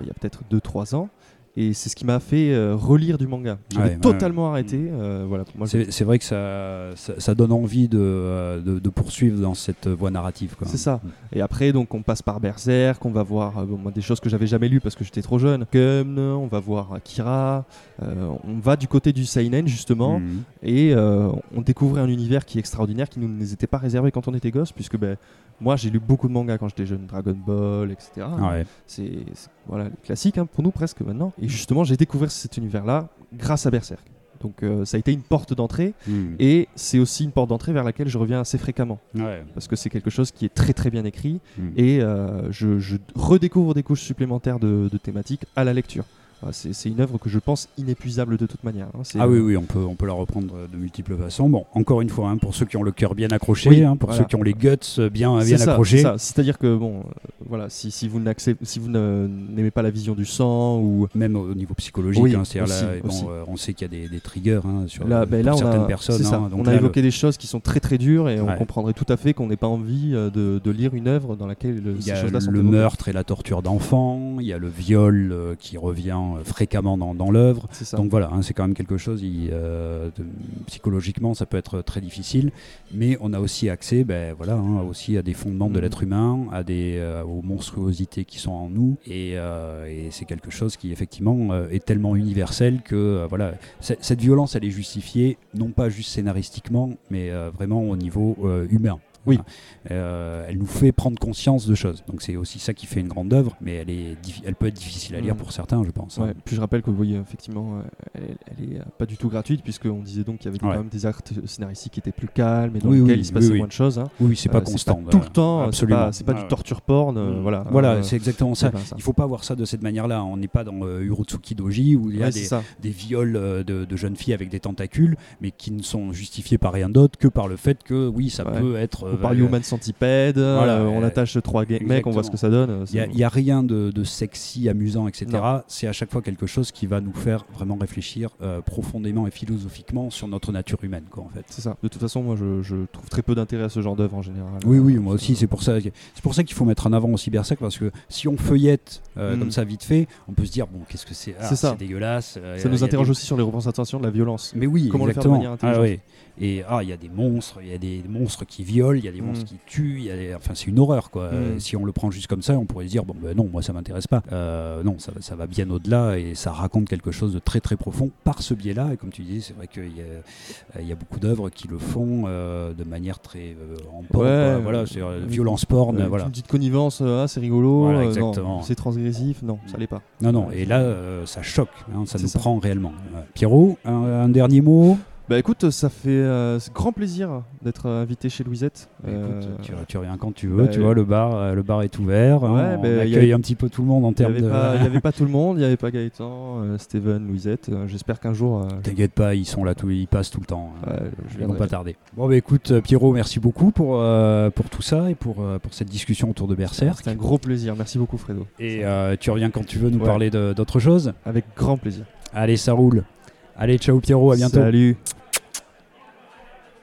Speaker 2: il y a peut-être 2-3 ans. Et c'est ce qui m'a fait euh, relire du manga. J'avais
Speaker 1: Ouais, ouais,
Speaker 2: totalement arrêté. euh, voilà, je-
Speaker 1: C'est vrai que ça, ça, ça donne envie de, euh, de, de poursuivre dans cette voie narrative. quoi.
Speaker 2: C'est ça. Et après, donc, on passe par Berserk, on va voir bon, des choses que j'avais jamais lues parce que j'étais trop jeune. Gun, on va voir Akira. on va du côté du seinen justement,
Speaker 1: Mhm.
Speaker 2: et on découvre un univers qui est extraordinaire, qui ne nous était pas réservé quand on était gosse, puisque ben, moi j'ai lu beaucoup de mangas quand j'étais jeune, Dragon Ball, etc.
Speaker 1: Ouais.
Speaker 2: C'est c'est- voilà les classiques hein, pour nous presque maintenant. Et justement, j'ai découvert cet univers-là grâce à Berserk. Donc euh, ça a été une porte d'entrée,
Speaker 1: Mhm.
Speaker 2: et c'est aussi une porte d'entrée vers laquelle je reviens assez fréquemment
Speaker 1: Ouais.
Speaker 2: parce que c'est quelque chose qui est très très bien écrit
Speaker 1: Mhm.
Speaker 2: et euh, je, je redécouvre des couches supplémentaires de, de thématiques à la lecture. Voilà, C'est une œuvre que je pense inépuisable de toute manière. hein.
Speaker 1: Ah oui, oui, on peut, on peut la reprendre de multiples façons. Bon, encore une fois, hein, pour ceux qui ont le cœur bien accroché,
Speaker 2: Oui,
Speaker 1: hein, pour
Speaker 2: voilà.
Speaker 1: ceux qui ont les guts bien,
Speaker 2: C'est
Speaker 1: bien
Speaker 2: ça,
Speaker 1: accrochés.
Speaker 2: c'est ça. C'est-à-dire que bon, euh, voilà, si, si vous si n'aimez pas la vision du sang ou
Speaker 1: Même au niveau psychologique,
Speaker 2: Oui, aussi,
Speaker 1: là, bon, euh, on sait qu'il y a des, des triggers sur
Speaker 2: là, ben on
Speaker 1: certaines
Speaker 2: a,
Speaker 1: personnes.
Speaker 2: c'est ça.
Speaker 1: donc
Speaker 2: on a évoqué des choses qui sont très très dures et on comprendrait tout à fait qu'on n'ait pas envie euh, de, de lire une œuvre dans laquelle le-
Speaker 1: Il y
Speaker 2: ces
Speaker 1: a
Speaker 2: choses-là sont
Speaker 1: le meurtre et la torture d'enfants, il y a le viol euh, qui revient euh, fréquemment dans, dans l'œuvre. Donc voilà, hein, c'est quand même quelque chose, il, euh, de- psychologiquement, ça peut être très difficile, mais on a aussi accès, ben, voilà, hein, aussi à des fondements de
Speaker 2: Mhm.
Speaker 1: l'être humain, à des, euh, aux monstruosités qui sont en nous, et, euh, et c'est quelque chose qui effectivement est tellement universel que voilà, cette violence, elle est justifiée, non pas juste scénaristiquement, mais vraiment au niveau humain.
Speaker 2: Oui.
Speaker 1: Voilà. Euh, elle nous fait prendre conscience de choses. Donc c'est aussi ça qui fait une grande œuvre, mais elle, est, elle peut être difficile à lire
Speaker 2: Mhm.
Speaker 1: pour certains, je pense. hein.
Speaker 2: Ouais, puis je rappelle que oui, effectivement, euh, elle, elle est euh, pas du tout gratuite, puisqu'on disait donc qu'il y avait
Speaker 1: Ouais.
Speaker 2: quand même des actes scénaristiques qui étaient plus calmes et dans
Speaker 1: Oui,
Speaker 2: lesquels
Speaker 1: oui,
Speaker 2: il se passait
Speaker 1: oui, oui.
Speaker 2: moins de choses. hein.
Speaker 1: Oui, c'est pas
Speaker 2: Euh,
Speaker 1: constant.
Speaker 2: tout
Speaker 1: voilà.
Speaker 2: le temps, c'est
Speaker 1: Absolument.
Speaker 2: pas, c'est pas du torture porn, euh,
Speaker 1: Mm.
Speaker 2: voilà.
Speaker 1: Voilà,
Speaker 2: Euh,
Speaker 1: c'est exactement ça.
Speaker 2: pas ça.
Speaker 1: Il faut pas voir ça de cette manière-là. On n'est pas dans euh, Urotsuki Doji où il y a
Speaker 2: Ouais,
Speaker 1: des, viols de, de jeunes filles avec des tentacules, mais qui ne sont justifiés par rien d'autre que par le fait que oui, ça
Speaker 2: Ouais.
Speaker 1: peut être. Euh,
Speaker 2: On parle Human Centipede, euh,
Speaker 1: Voilà,
Speaker 2: on
Speaker 1: euh,
Speaker 2: attache trois mecs, on voit ce que ça donne.
Speaker 1: Il n'y a, rien de, de sexy, amusant, etc. C'est à chaque fois quelque chose qui va nous faire vraiment réfléchir euh, profondément et philosophiquement sur notre nature humaine, quoi, en fait.
Speaker 2: C'est ça. De toute façon, moi, je, je trouve très peu d'intérêt à ce genre d'œuvre en général.
Speaker 1: Oui, oui, moi aussi. C'est pour ça, que- c'est pour ça qu'il faut mettre en avant aussi Berserk parce que si on feuillette euh,
Speaker 2: Mm.
Speaker 1: comme ça vite fait, on peut se dire bon, qu'est-ce que c'est? Ah,
Speaker 2: C'est
Speaker 1: dégueulasse. euh,
Speaker 2: Ça nous interroge
Speaker 1: des-
Speaker 2: aussi sur les représentations de la violence.
Speaker 1: Mais oui,
Speaker 2: Comment le faire de
Speaker 1: exactement.
Speaker 2: manière
Speaker 1: Ah,
Speaker 2: intelligente.
Speaker 1: Et ah, il y a des monstres, il y a des monstres qui violent, il y a des
Speaker 2: Mm.
Speaker 1: monstres qui tuent, il y a des- enfin c'est une horreur quoi.
Speaker 2: Mm.
Speaker 1: Euh, si on le prend juste comme ça, on pourrait se dire bon ben non, moi ça m'intéresse pas. Euh, non, ça, va- ça va bien au-delà et ça raconte quelque chose de très très profond par ce biais-là. Et comme tu dis, c'est vrai qu'il y a, euh, y a beaucoup d'œuvres qui le font euh, de manière très euh, en porn,
Speaker 2: Ouais.
Speaker 1: voilà, c'est violence porn, voilà.
Speaker 2: Une petite connivence, ah, c'est rigolo,
Speaker 1: Voilà,
Speaker 2: c'est transgressif, non, ça l'est pas.
Speaker 1: Non, non, et là, ça choque, hein, ça nous
Speaker 2: ça.
Speaker 1: prend réellement. Pierrot, un, un dernier mot?
Speaker 2: Bah écoute, ça fait euh, c'est grand plaisir d'être euh, invité chez Louisette.
Speaker 1: Bah, écoute,
Speaker 2: Euh,
Speaker 1: tu, tu reviens quand tu veux,
Speaker 2: bah,
Speaker 1: tu vois, le bar, le bar est ouvert, hein,
Speaker 2: Ouais,
Speaker 1: on
Speaker 2: bah, y
Speaker 1: accueille
Speaker 2: avait-
Speaker 1: un petit peu tout le monde en
Speaker 2: n'y
Speaker 1: termes de...
Speaker 2: il y avait pas <laughs> tout le monde, il n'y avait pas Gaëtan, Steven, Louisette. J'espère qu'un jour.
Speaker 1: T'inquiète pas, ils sont là, tout, ils passent tout le temps. hein.
Speaker 2: je
Speaker 1: Ils vont pas tarder. Bon bah écoute Pierrot, merci beaucoup pour, pour tout ça et pour, pour cette discussion autour de Berserk.
Speaker 2: C'était un gros plaisir. Merci beaucoup, Fredo.
Speaker 1: Et tu reviens quand tu veux nous
Speaker 2: Ouais.
Speaker 1: parler d'autre chose.
Speaker 2: Avec grand plaisir.
Speaker 1: Allez, ça roule. Allez, ciao Pierrot, à bientôt.
Speaker 2: Salut.